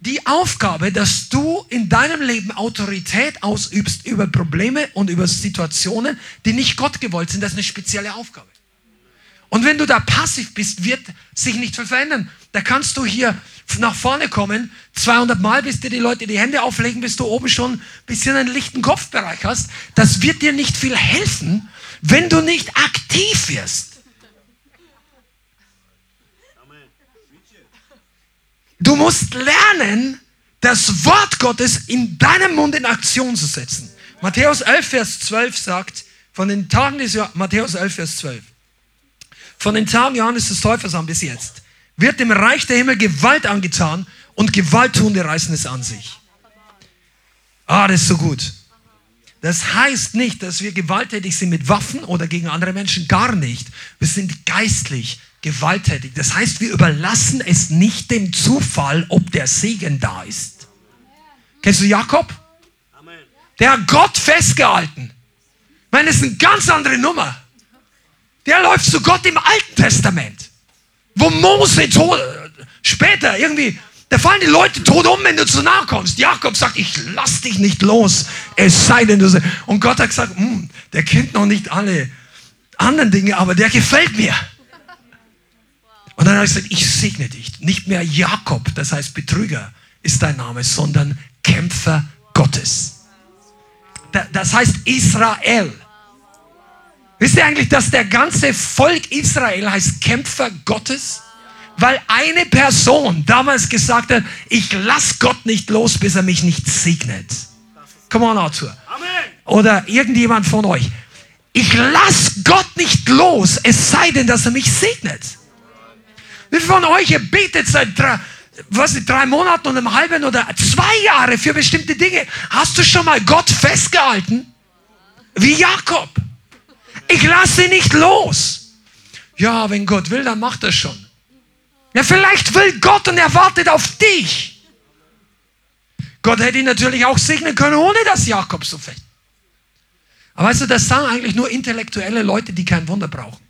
die Aufgabe, dass du in deinem Leben Autorität ausübst über Probleme und über Situationen, die nicht Gott gewollt sind, das ist eine spezielle Aufgabe. Und wenn du da passiv bist, wird sich nicht viel verändern. Da kannst du hier nach vorne kommen, 200 Mal, bis dir die Leute die Hände auflegen, bis du oben schon ein bisschen einen lichten Kopfbereich hast. Das wird dir nicht viel helfen, wenn du nicht aktiv wirst. Du musst lernen, das Wort Gottes in deinem Mund in Aktion zu setzen. Matthäus 11, Vers 12 sagt, von den Tagen des Matthäus 11, Vers 12, von den Tagen Johannes des Täufers an bis jetzt, wird dem Reich der Himmel Gewalt angetan und Gewalttuende reißen es an sich. Ah, das ist so gut. Das heißt nicht, dass wir gewalttätig sind mit Waffen oder gegen andere Menschen, gar nicht. Wir sind geistlich gewalttätig. Das heißt, wir überlassen es nicht dem Zufall, ob der Segen da ist. Kennst du Jakob? Der hat Gott festgehalten. Ich meine, das ist eine ganz andere Nummer. Der läuft zu Gott im Alten Testament. Wo Mose tot, später irgendwie, da fallen die Leute tot um, wenn du zu nahe kommst. Jakob sagt, ich lass dich nicht los, es sei denn du. Und Gott hat gesagt, hm, der kennt noch nicht alle anderen Dinge, aber der gefällt mir. Und dann hat er gesagt, ich segne dich. Nicht mehr Jakob, das heißt Betrüger ist dein Name, sondern Kämpfer Gottes. Das heißt Israel. Wisst ihr eigentlich, dass der ganze Volk Israel heißt Kämpfer Gottes? Weil eine Person damals gesagt hat, ich lass Gott nicht los, bis er mich nicht segnet. Come on, Arthur. Oder irgendjemand von euch. Ich lass Gott nicht los, es sei denn, dass er mich segnet. Wie viele von euch, ihr betet seit drei, was, drei Monaten und einem halben oder zwei Jahre für bestimmte Dinge? Hast du schon mal Gott festgehalten? Wie Jakob. Ich lasse nicht los. Ja, wenn Gott will, dann macht er schon. Ja, vielleicht will Gott und er wartet auf dich. Gott hätte ihn natürlich auch segnen können, ohne dass Jakob so fällt. Aber weißt du, das sagen eigentlich nur intellektuelle Leute, die kein Wunder brauchen.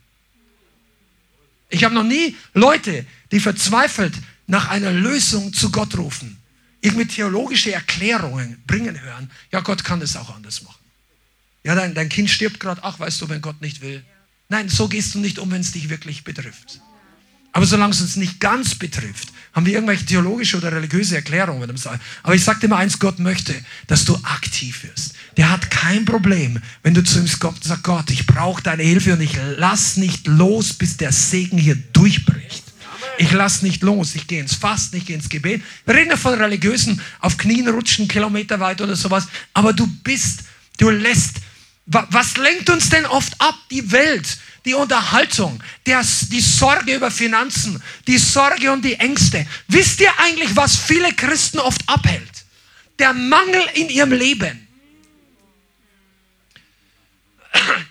Ich habe noch nie Leute, die verzweifelt nach einer Lösung zu Gott rufen, irgendwie theologische Erklärungen bringen hören. Ja, Gott kann das auch anders machen. Ja, dein, dein Kind stirbt gerade. Ach, weißt du, wenn Gott nicht will. Nein, so gehst du nicht um, wenn es dich wirklich betrifft. Aber solange es uns nicht ganz betrifft, haben wir irgendwelche theologische oder religiöse Erklärungen. Aber ich sage dir mal eins, Gott möchte, dass du aktiv wirst. Der hat kein Problem, wenn du zu ihm kommst und sagst, Gott, ich brauche deine Hilfe und ich lass nicht los, bis der Segen hier durchbricht. Ich lass nicht los, ich gehe ins Fasten, ich gehe ins Gebet. Wir reden ja von religiösen, auf Knien rutschen, Kilometer weit oder sowas. Aber du bist, du lässt, was lenkt uns denn oft ab? Die Welt die Unterhaltung, der, die Sorge über Finanzen, die Sorge und die Ängste. Wisst ihr eigentlich, was viele Christen oft abhält? Der Mangel in ihrem Leben.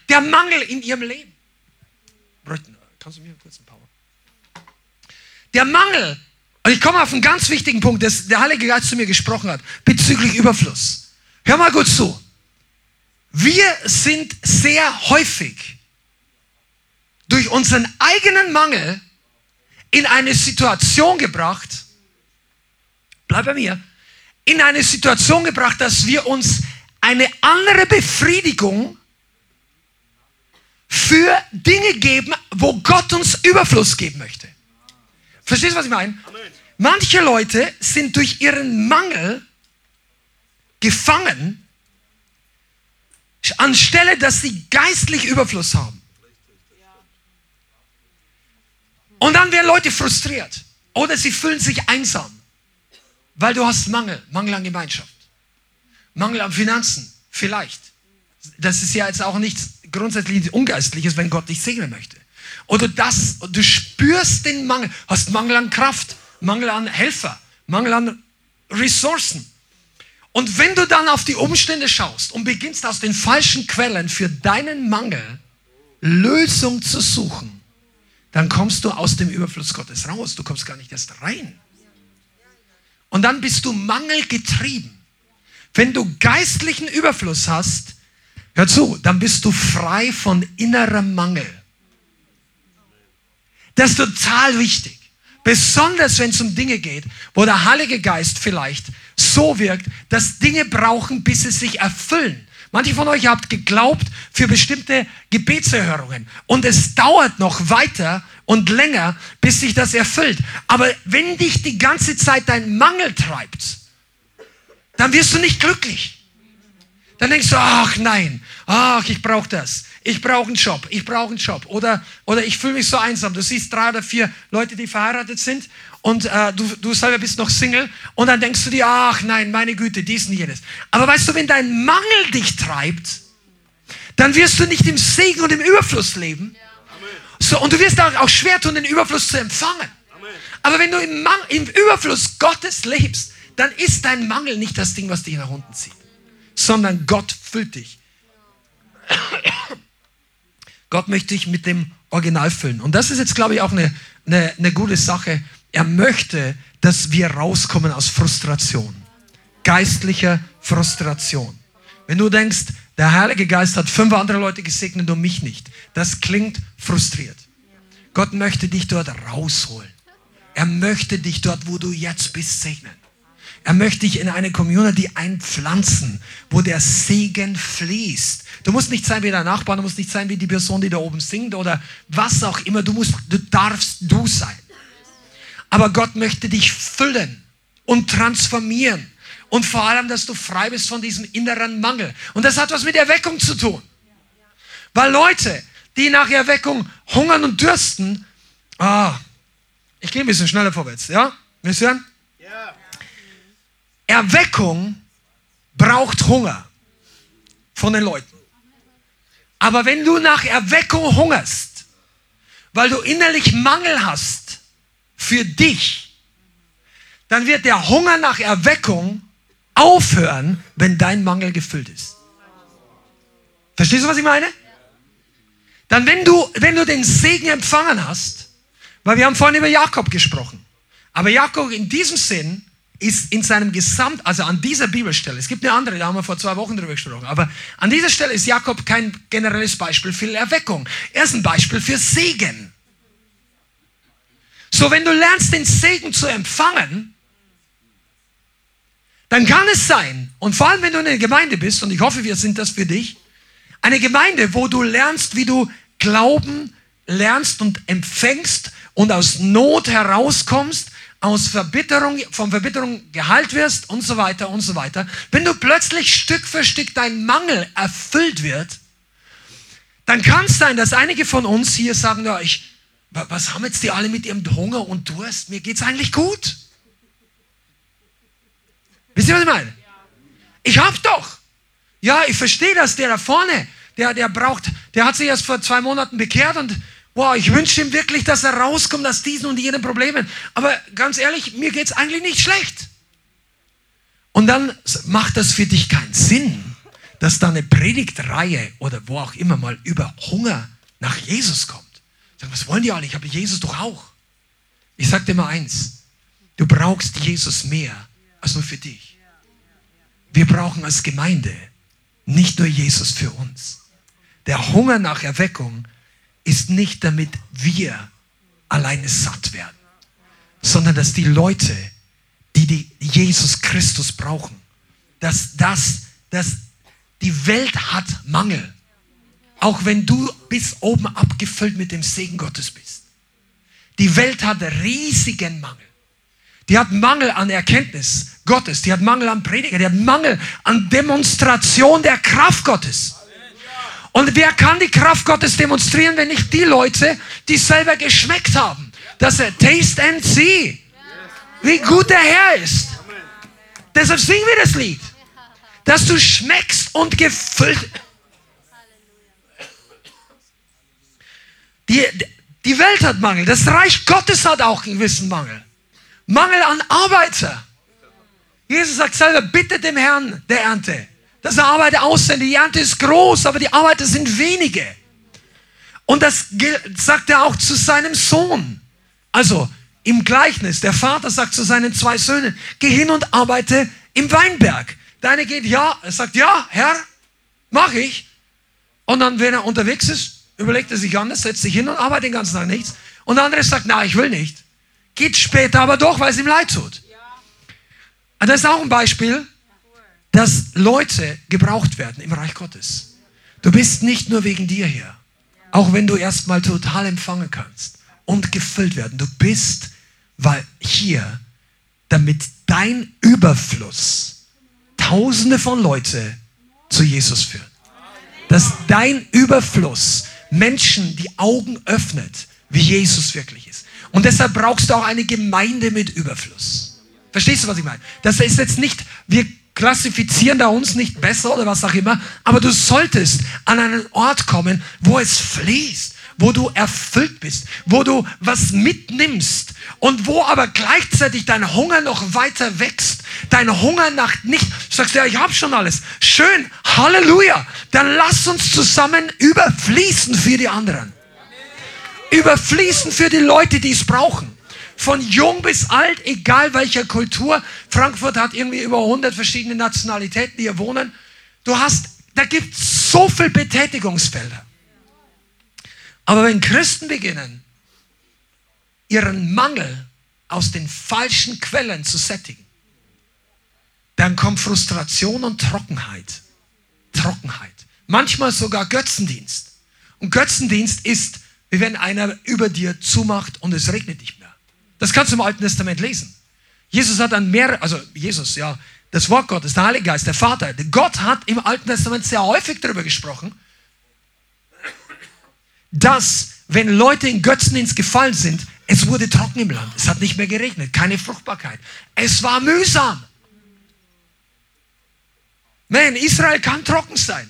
Der Mangel in ihrem Leben. Kannst du mir kurz einen Power? Der Mangel, und ich komme auf einen ganz wichtigen Punkt, dass der Heilige Geist zu mir gesprochen hat, bezüglich Überfluss. Hör mal gut zu. Wir sind sehr häufig durch unseren eigenen Mangel in eine Situation gebracht, bleib bei mir, in eine Situation gebracht, dass wir uns eine andere Befriedigung für Dinge geben, wo Gott uns Überfluss geben möchte. Verstehst du, was ich meine? Manche Leute sind durch ihren Mangel gefangen, anstelle dass sie geistlich Überfluss haben. Und dann werden Leute frustriert oder sie fühlen sich einsam, weil du hast Mangel, Mangel an Gemeinschaft, Mangel an Finanzen, vielleicht. Das ist ja jetzt auch nichts grundsätzlich Ungeistliches, wenn Gott dich segnen möchte. Oder das, du spürst den Mangel, hast Mangel an Kraft, Mangel an Helfer, Mangel an Ressourcen. Und wenn du dann auf die Umstände schaust und beginnst aus den falschen Quellen für deinen Mangel Lösung zu suchen, dann kommst du aus dem Überfluss Gottes raus. Du kommst gar nicht erst rein. Und dann bist du mangelgetrieben. Wenn du geistlichen Überfluss hast, hör zu, dann bist du frei von innerem Mangel. Das ist total wichtig. Besonders wenn es um Dinge geht, wo der Heilige Geist vielleicht so wirkt, dass Dinge brauchen, bis sie sich erfüllen. Manche von euch habt geglaubt für bestimmte Gebetserhörungen und es dauert noch weiter und länger, bis sich das erfüllt. Aber wenn dich die ganze Zeit dein Mangel treibt, dann wirst du nicht glücklich. Dann denkst du, ach nein, ach, ich brauche das. Ich brauche einen Job, ich brauche einen Job. Oder, oder ich fühle mich so einsam. Du siehst drei oder vier Leute, die verheiratet sind und äh, du, du selber bist noch Single und dann denkst du dir, ach nein, meine Güte, dies und jenes. Aber weißt du, wenn dein Mangel dich treibt, dann wirst du nicht im Segen und im Überfluss leben. So, und du wirst auch, schwer tun, den Überfluss zu empfangen. Aber wenn du im, im Überfluss Gottes lebst, dann ist dein Mangel nicht das Ding, was dich nach unten zieht sondern Gott füllt dich. Gott möchte dich mit dem Original füllen. Und das ist jetzt, glaube ich, auch eine, eine, eine gute Sache. Er möchte, dass wir rauskommen aus Frustration. Geistlicher Frustration. Wenn du denkst, der Heilige Geist hat fünf andere Leute gesegnet und mich nicht, das klingt frustriert. Gott möchte dich dort rausholen. Er möchte dich dort, wo du jetzt bist, segnen. Er möchte dich in eine Community einpflanzen, wo der Segen fließt. Du musst nicht sein wie dein Nachbar, du musst nicht sein wie die Person, die da oben singt oder was auch immer. Du musst, du darfst du sein. Aber Gott möchte dich füllen und transformieren. Und vor allem, dass du frei bist von diesem inneren Mangel. Und das hat was mit Erweckung zu tun. Weil Leute, die nach Erweckung hungern und dürsten, ah, ich gehe ein bisschen schneller vorwärts, ja? Wisst ihr? Erweckung braucht Hunger von den Leuten. Aber wenn du nach Erweckung hungerst, weil du innerlich Mangel hast für dich, dann wird der Hunger nach Erweckung aufhören, wenn dein Mangel gefüllt ist. Verstehst du, was ich meine? Dann, wenn du, wenn du den Segen empfangen hast, weil wir haben vorhin über Jakob gesprochen, aber Jakob in diesem Sinn ist in seinem Gesamt, also an dieser Bibelstelle, es gibt eine andere, da haben wir vor zwei Wochen drüber gesprochen, aber an dieser Stelle ist Jakob kein generelles Beispiel für Erweckung. Er ist ein Beispiel für Segen. So, wenn du lernst, den Segen zu empfangen, dann kann es sein, und vor allem wenn du in einer Gemeinde bist, und ich hoffe, wir sind das für dich, eine Gemeinde, wo du lernst, wie du Glauben lernst und empfängst und aus Not herauskommst aus Verbitterung, von Verbitterung geheilt wirst und so weiter und so weiter, wenn du plötzlich Stück für Stück dein Mangel erfüllt wird, dann kann es sein, dass einige von uns hier sagen, ja, ich, was haben jetzt die alle mit ihrem Hunger und Durst? Mir geht es eigentlich gut. Wisst ihr, was ich meine? Ich hab doch. Ja, ich verstehe das, der da vorne, der, der braucht, der hat sich erst vor zwei Monaten bekehrt und Boah, ich wünsche ihm wirklich, dass er rauskommt aus diesen und jenen Problemen. Aber ganz ehrlich, mir geht es eigentlich nicht schlecht. Und dann macht das für dich keinen Sinn, dass da eine Predigtreihe oder wo auch immer mal über Hunger nach Jesus kommt. Sag, was wollen die alle? Ich habe Jesus doch auch. Ich sage dir mal eins. Du brauchst Jesus mehr als nur für dich. Wir brauchen als Gemeinde nicht nur Jesus für uns. Der Hunger nach Erweckung ist nicht damit wir alleine satt werden, sondern dass die Leute, die, die Jesus Christus brauchen, dass das, dass die Welt hat Mangel. Auch wenn du bis oben abgefüllt mit dem Segen Gottes bist. Die Welt hat riesigen Mangel. Die hat Mangel an Erkenntnis Gottes. Die hat Mangel an Prediger. Die hat Mangel an Demonstration der Kraft Gottes. Und wer kann die Kraft Gottes demonstrieren, wenn nicht die Leute, die selber geschmeckt haben? Dass er taste and see, wie gut der Herr ist. Deshalb singen wir das Lied. Dass du schmeckst und gefüllt. Die, die Welt hat Mangel. Das Reich Gottes hat auch einen gewissen Mangel. Mangel an Arbeiter. Jesus sagt selber, bitte dem Herrn der Ernte, dass er Arbeiter aussendet. Die Ernte ist groß, aber die Arbeiter sind wenige. Und das sagt er auch zu seinem Sohn. Also im Gleichnis, der Vater sagt zu seinen zwei Söhnen, geh hin und arbeite im Weinberg. Deine geht ja, er sagt ja, Herr, mach ich. Und dann, wenn er unterwegs ist, überlegt er sich anders, setzt sich hin und arbeitet den ganzen Tag nichts. Und der andere sagt, na, ich will nicht. Geht später aber doch, weil es ihm leid tut. Und das ist auch ein Beispiel, dass Leute gebraucht werden im Reich Gottes. Du bist nicht nur wegen dir hier, auch wenn du erstmal total empfangen kannst und gefüllt werden. Du bist weil hier, damit dein Überfluss Tausende von Leute zu Jesus führt. Dass dein Überfluss Menschen die Augen öffnet, wie Jesus wirklich ist. Und deshalb brauchst du auch eine Gemeinde mit Überfluss. Verstehst du, was ich meine? Das ist jetzt nicht, wir klassifizieren da uns nicht besser oder was auch immer, aber du solltest an einen Ort kommen, wo es fließt, wo du erfüllt bist, wo du was mitnimmst und wo aber gleichzeitig dein Hunger noch weiter wächst. Dein Hunger nach nicht, sagst du, ja, ich habe schon alles. Schön, Halleluja. Dann lass uns zusammen überfließen für die anderen. Überfließen für die Leute, die es brauchen. Von jung bis alt, egal welcher Kultur. Frankfurt hat irgendwie über 100 verschiedene Nationalitäten, die hier wohnen. Du hast, da gibt es so viele Betätigungsfelder. Aber wenn Christen beginnen, ihren Mangel aus den falschen Quellen zu sättigen, dann kommt Frustration und Trockenheit. Trockenheit. Manchmal sogar Götzendienst. Und Götzendienst ist, wie wenn einer über dir zumacht und es regnet mehr. Das kannst du im Alten Testament lesen. Jesus hat dann mehr, also Jesus, ja, das Wort Gottes, der Heilige Geist, der Vater. Gott hat im Alten Testament sehr häufig darüber gesprochen, dass wenn Leute in Götzendienst gefallen sind, es wurde trocken im Land. Es hat nicht mehr geregnet, keine Fruchtbarkeit. Es war mühsam. Man, Israel kann trocken sein.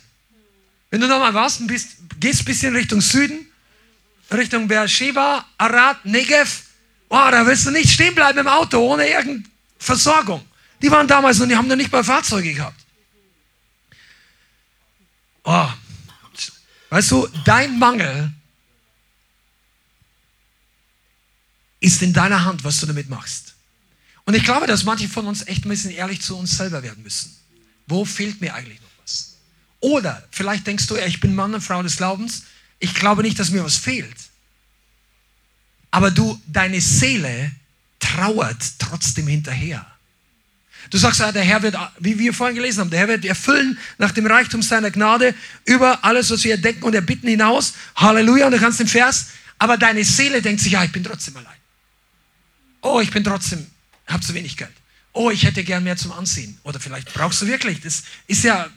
Wenn du nochmal warst bist, gehst ein bisschen Richtung Süden, Richtung Beersheba, Arad, Negev, oh, da willst du nicht stehen bleiben im Auto ohne irgendeine Versorgung. Die waren damals und die haben noch nicht mal Fahrzeuge gehabt. Oh, weißt du, dein Mangel ist in deiner Hand, was du damit machst. Und ich glaube, dass manche von uns echt ein bisschen ehrlich zu uns selber werden müssen. Wo fehlt mir eigentlich noch was? Oder vielleicht denkst du, ich bin Mann und Frau des Glaubens, ich glaube nicht, dass mir was fehlt. Aber du, deine Seele trauert trotzdem hinterher. Du sagst, der Herr wird, wie wir vorhin gelesen haben, der Herr wird erfüllen nach dem Reichtum seiner Gnade über alles, was wir denken und erbitten hinaus. Halleluja, und du kannst den Vers. Aber deine Seele denkt sich, ja, ich bin trotzdem allein. Oh, ich bin trotzdem, habe zu wenig Geld. Oh, ich hätte gern mehr zum Anziehen. Oder vielleicht brauchst du wirklich. Das ist ja.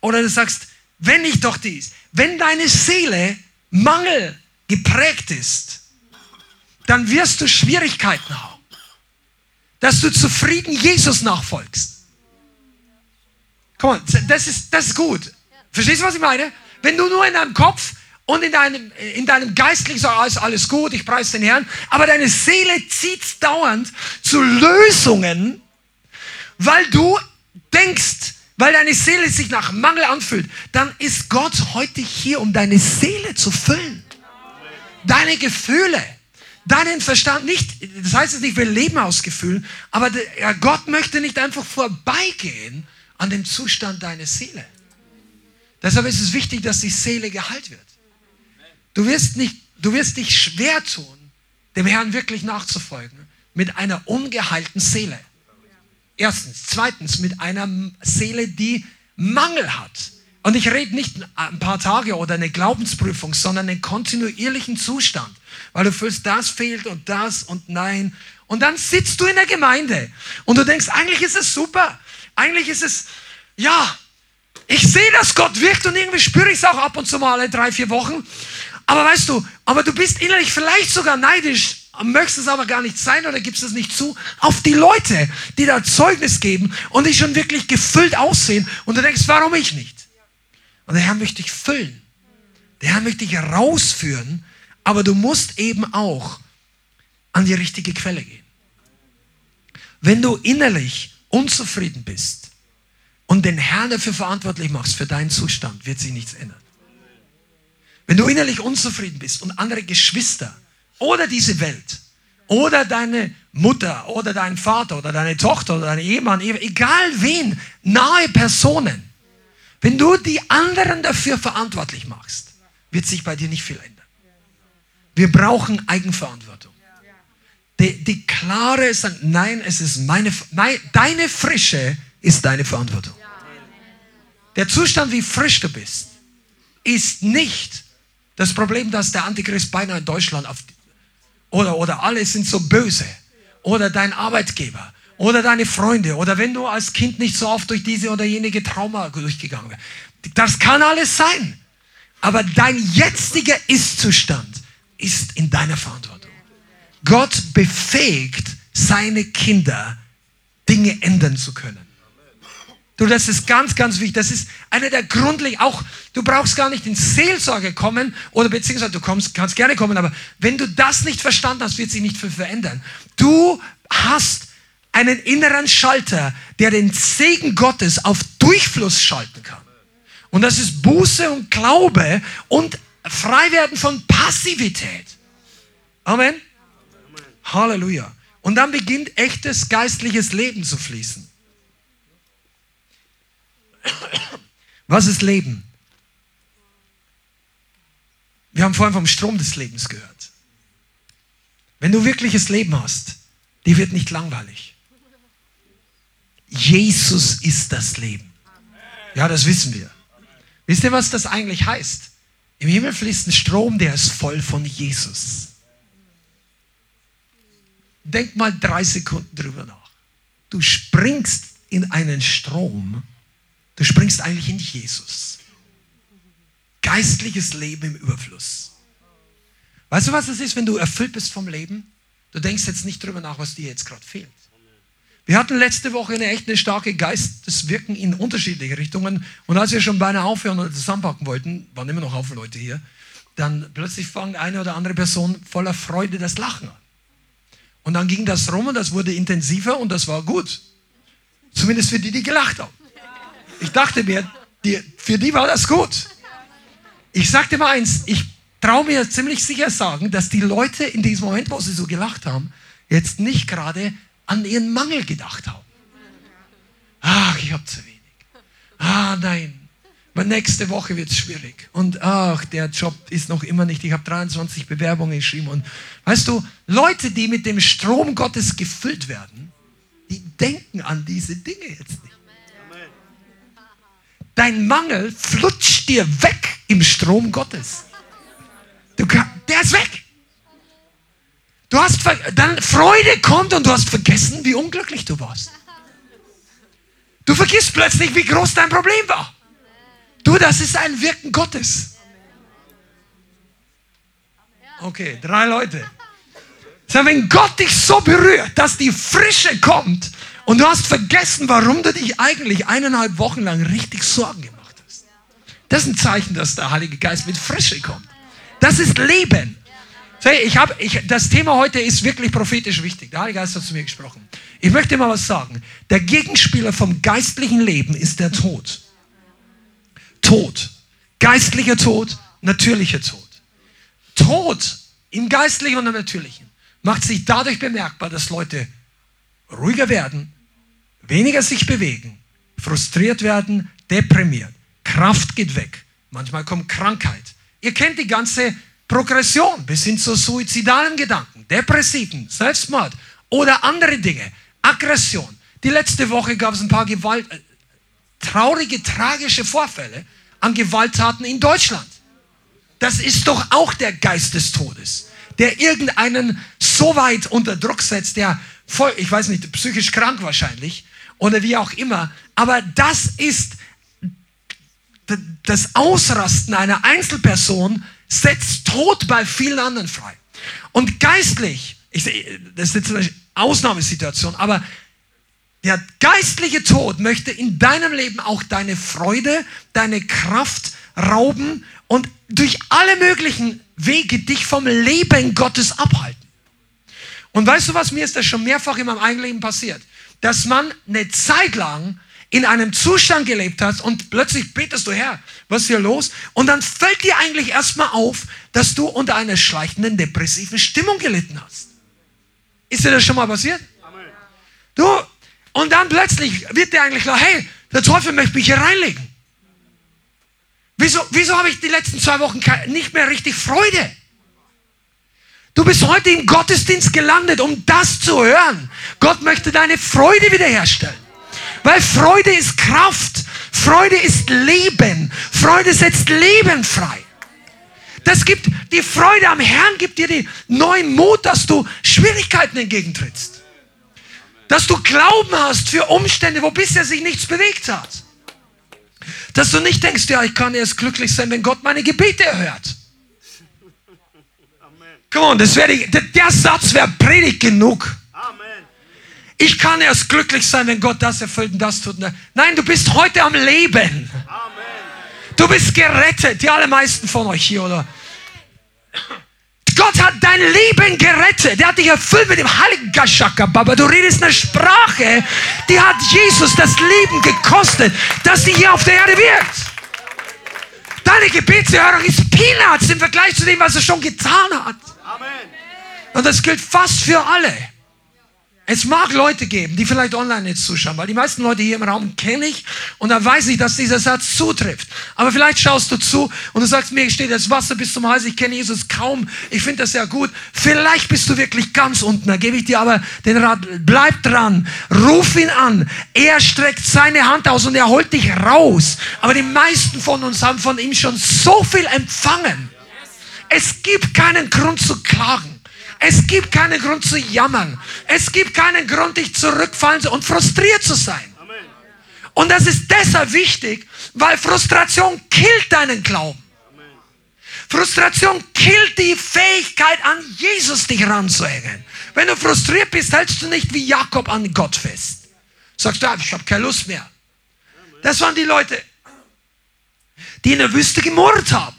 Oder du sagst, wenn ich doch dies, wenn deine Seele Mangel geprägt ist, dann wirst du Schwierigkeiten haben, dass du zufrieden Jesus nachfolgst. Komm on, das ist, das ist gut. Verstehst du, was ich meine? Wenn du nur in deinem Kopf und in deinem, in deinem geistlichen so ist alles gut, ich preise den Herrn, aber deine Seele zieht dauernd zu Lösungen, weil du denkst, weil deine Seele sich nach Mangel anfühlt, dann ist Gott heute hier, um deine Seele zu füllen. Deine Gefühle, deinen Verstand. Nicht, das heißt es nicht, wir leben aus Gefühlen, aber Gott möchte nicht einfach vorbeigehen an dem Zustand deiner Seele. Deshalb ist es wichtig, dass die Seele geheilt wird. Du wirst, nicht, du wirst dich schwer tun, dem Herrn wirklich nachzufolgen, mit einer ungeheilten Seele. Erstens. Zweitens, mit einer Seele, die Mangel hat. Und ich rede nicht ein paar Tage oder eine Glaubensprüfung, sondern einen kontinuierlichen Zustand, weil du fühlst, das fehlt und das und nein. Und dann sitzt du in der Gemeinde und du denkst, eigentlich ist es super. Eigentlich ist es, ja, ich sehe, dass Gott wirkt und irgendwie spüre ich es auch ab und zu mal alle drei, vier Wochen. Aber weißt du, aber du bist innerlich vielleicht sogar neidisch, möchtest es aber gar nicht sein oder gibst es nicht zu, auf die Leute, die da Zeugnis geben und die schon wirklich gefüllt aussehen und du denkst, warum ich nicht? Und der Herr möchte dich füllen. Der Herr möchte dich herausführen, aber du musst eben auch an die richtige Quelle gehen. Wenn du innerlich unzufrieden bist und den Herrn dafür verantwortlich machst, für deinen Zustand, wird sich nichts ändern. Wenn du innerlich unzufrieden bist und andere Geschwister oder diese Welt oder deine Mutter oder dein Vater oder deine Tochter oder dein Ehemann, egal wen, nahe Personen, wenn du die anderen dafür verantwortlich machst, wird sich bei dir nicht viel ändern. Wir brauchen Eigenverantwortung. Die, die klare sagt, nein, es ist meine, nein, deine Frische ist deine Verantwortung. Der Zustand, wie frisch du bist, ist nicht das Problem, dass der Antichrist beinahe in Deutschland auf, oder, oder alle sind so böse oder dein Arbeitgeber oder deine Freunde oder wenn du als Kind nicht so oft durch diese oder jenige Trauma durchgegangen bist. Das kann alles sein. Aber dein jetziger Ist-Zustand ist in deiner Verantwortung. Gott befähigt seine Kinder, Dinge ändern zu können. Du, das ist ganz, ganz wichtig. Das ist einer der grundlegenden, auch, du brauchst gar nicht in Seelsorge kommen oder beziehungsweise du kommst, kannst gerne kommen, aber wenn du das nicht verstanden hast, wird sich nicht viel verändern. Du hast einen inneren Schalter, der den Segen Gottes auf Durchfluss schalten kann. Und das ist Buße und Glaube und Freiwerden von Passivität. Amen. Halleluja. Und dann beginnt echtes geistliches Leben zu fließen. Was ist Leben? Wir haben vorhin vom Strom des Lebens gehört. Wenn du wirkliches Leben hast, die wird nicht langweilig. Jesus ist das Leben. Ja, das wissen wir. Wisst ihr, was das eigentlich heißt? Im Himmel fließt ein Strom, der ist voll von Jesus. Denk mal drei Sekunden drüber nach. Du springst in einen Strom, du springst eigentlich in Jesus. Geistliches Leben im Überfluss. Weißt du, was es ist, wenn du erfüllt bist vom Leben? Du denkst jetzt nicht drüber nach, was dir jetzt gerade fehlt. Wir hatten letzte Woche eine echt eine starke Geisteswirken in unterschiedliche Richtungen. Und als wir schon beinahe aufhören oder zusammenpacken wollten, waren immer noch Haufen Leute hier, dann plötzlich fangen eine oder andere Person voller Freude das Lachen an. Und dann ging das rum und das wurde intensiver und das war gut. Zumindest für die, die gelacht haben. Ich dachte mir, die, für die war das gut. Ich sagte mal eins, ich traue mir ziemlich sicher sagen, dass die Leute in diesem Moment, wo sie so gelacht haben, jetzt nicht gerade an ihren Mangel gedacht haben. Ach, ich habe zu wenig. Ah, nein. Aber nächste Woche wird es schwierig. Und ach, der Job ist noch immer nicht. Ich habe 23 Bewerbungen geschrieben. Und weißt du, Leute, die mit dem Strom Gottes gefüllt werden, die denken an diese Dinge jetzt nicht. Dein Mangel flutscht dir weg im Strom Gottes. Kann, der ist weg. Du hast dann Freude kommt und du hast vergessen, wie unglücklich du warst. Du vergisst plötzlich, wie groß dein Problem war. Du, das ist ein Wirken Gottes. Okay, drei Leute. Wenn Gott dich so berührt, dass die Frische kommt und du hast vergessen, warum du dich eigentlich eineinhalb Wochen lang richtig Sorgen gemacht hast. Das ist ein Zeichen, dass der Heilige Geist mit Frische kommt. Das ist Leben. Ich hab, ich, das Thema heute ist wirklich prophetisch wichtig. Der Heilige Geist hat zu mir gesprochen. Ich möchte mal was sagen. Der Gegenspieler vom geistlichen Leben ist der Tod. Tod. Geistlicher Tod, natürlicher Tod. Tod im Geistlichen und im Natürlichen, macht sich dadurch bemerkbar, dass Leute ruhiger werden, weniger sich bewegen, frustriert werden, deprimiert. Kraft geht weg. Manchmal kommt Krankheit. Ihr kennt die ganze Progression bis hin zu suizidalen Gedanken, depressiven, Selbstmord oder andere Dinge, Aggression. Die letzte Woche gab es ein paar Gewalt, äh, traurige, tragische Vorfälle an Gewalttaten in Deutschland. Das ist doch auch der Geist des Todes, der irgendeinen so weit unter Druck setzt, der voll, ich weiß nicht, psychisch krank wahrscheinlich oder wie auch immer. Aber das ist das Ausrasten einer Einzelperson setzt Tod bei vielen anderen frei. Und geistlich, ich, das ist jetzt eine Ausnahmesituation, aber der geistliche Tod möchte in deinem Leben auch deine Freude, deine Kraft rauben und durch alle möglichen Wege dich vom Leben Gottes abhalten. Und weißt du was, mir ist das schon mehrfach in meinem eigenen Leben passiert, dass man eine Zeit lang in einem Zustand gelebt hat und plötzlich betest du, Herr, was ist hier los? Und dann fällt dir eigentlich erstmal auf, dass du unter einer schleichenden depressiven Stimmung gelitten hast. Ist dir das schon mal passiert? Amen. Du, und dann plötzlich wird dir eigentlich klar, hey, der Teufel möchte mich hier reinlegen. Wieso, wieso habe ich die letzten zwei Wochen nicht mehr richtig Freude? Du bist heute im Gottesdienst gelandet, um das zu hören. Gott möchte deine Freude wiederherstellen. Weil Freude ist Kraft. Freude ist Leben. Freude setzt Leben frei. Das gibt, die Freude am Herrn gibt dir den neuen Mut, dass du Schwierigkeiten entgegentrittst. Dass du Glauben hast für Umstände, wo bisher sich nichts bewegt hat. Dass du nicht denkst, ja, ich kann erst glücklich sein, wenn Gott meine Gebete erhört. Come on, das wäre der Satz wäre Predigt genug. Ich kann erst glücklich sein, wenn Gott das erfüllt und das tut. Nein, du bist heute am Leben. Du bist gerettet, die allermeisten von euch hier, oder? Gott hat dein Leben gerettet. Er hat dich erfüllt mit dem Heiligen Geist, Baba. Du redest eine Sprache, die hat Jesus das Leben gekostet, dass sie hier auf der Erde wirkt. Deine Gebetserhörung ist Peanuts im Vergleich zu dem, was er schon getan hat. Und das gilt fast für alle. Es mag Leute geben, die vielleicht online jetzt zuschauen, weil die meisten Leute hier im Raum kenne ich und da weiß ich, dass dieser Satz zutrifft. Aber vielleicht schaust du zu und du sagst, mir steht das Wasser bis zum Hals, ich kenne Jesus kaum, ich finde das ja gut. Vielleicht bist du wirklich ganz unten, da gebe ich dir aber den Rat, bleib dran, ruf ihn an. Er streckt seine Hand aus und er holt dich raus. Aber die meisten von uns haben von ihm schon so viel empfangen. Es gibt keinen Grund zu klagen. Es gibt keinen Grund zu jammern. Es gibt keinen Grund, dich zurückfallen und frustriert zu sein. Und das ist deshalb wichtig, weil Frustration killt deinen Glauben. Frustration killt die Fähigkeit, an Jesus dich ranzuhängen. Wenn du frustriert bist, hältst du nicht wie Jakob an Gott fest. Sagst du, ah, ich habe keine Lust mehr. Das waren die Leute, die in der Wüste gemurrt haben.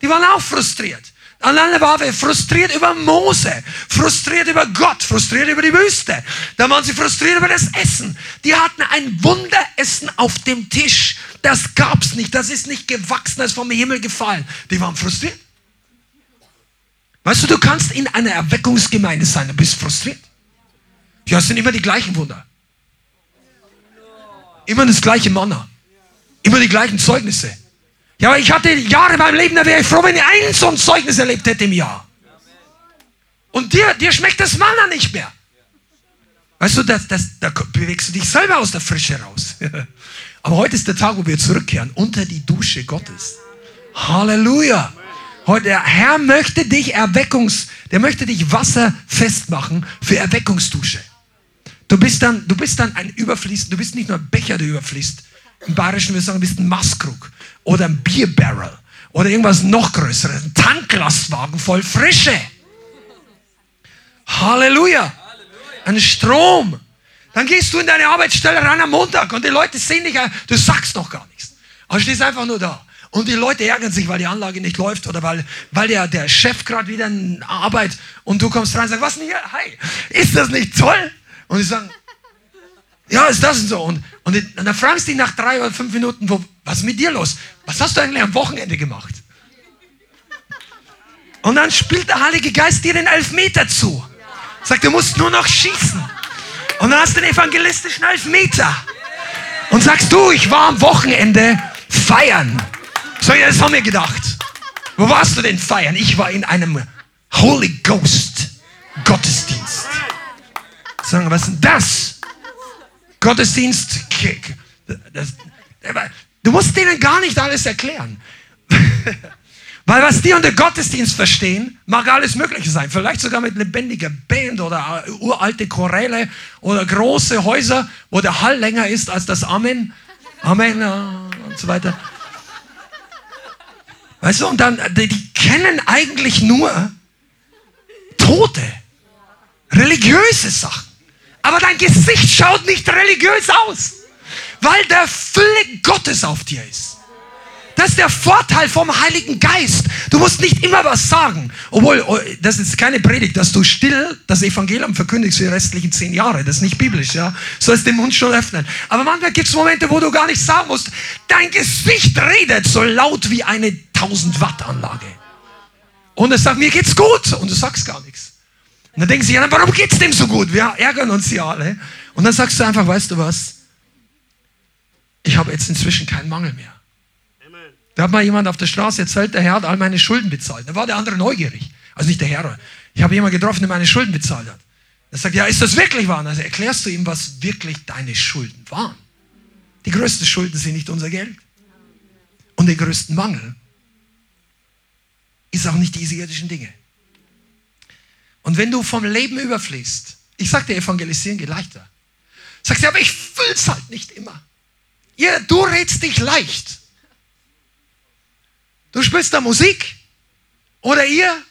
Die waren auch frustriert. Alleine war wir frustriert über Mose, frustriert über Gott, frustriert über die Wüste. Da waren sie frustriert über das Essen. Die hatten ein Wunderessen auf dem Tisch. Das gab's nicht. Das ist nicht gewachsen, das ist vom Himmel gefallen. Die waren frustriert. Weißt du, du kannst in einer Erweckungsgemeinde sein und bist frustriert. Ja, es sind immer die gleichen Wunder. Immer das gleiche Manna. Immer die gleichen Zeugnisse. Ja, aber ich hatte Jahre in meinem Leben, da wäre ich froh, wenn ich ein so ein Zeugnis erlebt hätte im Jahr. Und dir, dir schmeckt das Manna nicht mehr. Weißt du, das, das, da bewegst du dich selber aus der Frische raus. [LAUGHS] Aber heute ist der Tag, wo wir zurückkehren unter die Dusche Gottes. Halleluja. Heute, der Herr möchte dich Erweckungs, der möchte dich wasserfest machen für Erweckungsdusche. Du bist dann, du bist dann ein Überfließen, du bist nicht nur ein Becher, der überfließt. Im Bayerischen wir sagen, du bist ein Maßkrug oder ein Bierbarrel oder irgendwas noch größeres, ein Tanklastwagen voll Frische. Halleluja. Ein Strom. Dann gehst du in deine Arbeitsstelle rein am Montag und die Leute sehen dich, du sagst noch gar nichts. Aber stehst einfach nur da. Und die Leute ärgern sich, weil die Anlage nicht läuft oder weil, weil der, der Chef gerade wieder in Arbeit und du kommst rein und sagst, was denn hier? Hi, ist das nicht toll? Und die sagen, ja, ist das und so. Und, und, dann fragst du dich nach drei oder fünf Minuten, wo, was ist mit dir los? Was hast du eigentlich am Wochenende gemacht? Und dann spielt der Heilige Geist dir den Elfmeter zu. Sagt, du musst nur noch schießen. Und dann hast du den evangelistischen Elfmeter. Und sagst du, ich war am Wochenende feiern. So, das haben wir gedacht. Wo warst du denn feiern? Ich war in einem Holy Ghost Gottesdienst. Sagen, was ist denn das? Gottesdienst. Das, du musst denen gar nicht alles erklären. [LAUGHS] Weil was die unter Gottesdienst verstehen, mag alles Mögliche sein. Vielleicht sogar mit lebendiger Band oder uralte Choräle oder große Häuser, wo der Hall länger ist als das Amen. Amen äh, und so weiter. Weißt du, und dann, die, die kennen eigentlich nur Tote, religiöse Sachen. Aber dein Gesicht schaut nicht religiös aus, weil der Fülle Gottes auf dir ist. Das ist der Vorteil vom Heiligen Geist. Du musst nicht immer was sagen. Obwohl, oh, das ist keine Predigt, dass du still das Evangelium verkündigst für die restlichen zehn Jahre. Das ist nicht biblisch, ja. Du sollst den Mund schon öffnen. Aber manchmal gibt es Momente, wo du gar nicht sagen musst. Dein Gesicht redet so laut wie eine 1000 Watt Anlage. Und es sagt, mir geht's gut. Und du sagst gar nichts. Und dann denken sie, ja, warum geht's dem so gut? Wir ärgern uns ja alle. Und dann sagst du einfach, weißt du was? Ich habe jetzt inzwischen keinen Mangel mehr. Da hat mal jemand auf der Straße erzählt, der Herr hat all meine Schulden bezahlt. Da war der andere neugierig. Also nicht der Herr. Ich habe jemanden getroffen, der meine Schulden bezahlt hat. Er sagt, ja, ist das wirklich wahr? Also erklärst du ihm, was wirklich deine Schulden waren. Die größten Schulden sind nicht unser Geld. Und den größten Mangel ist auch nicht diese irdischen Dinge. Und wenn du vom Leben überfließt, ich sag dir, evangelisieren geht leichter. Sagst du, aber ich fühl's halt nicht immer. Ja, du redst dich leicht. Du spielst da Musik oder ihr,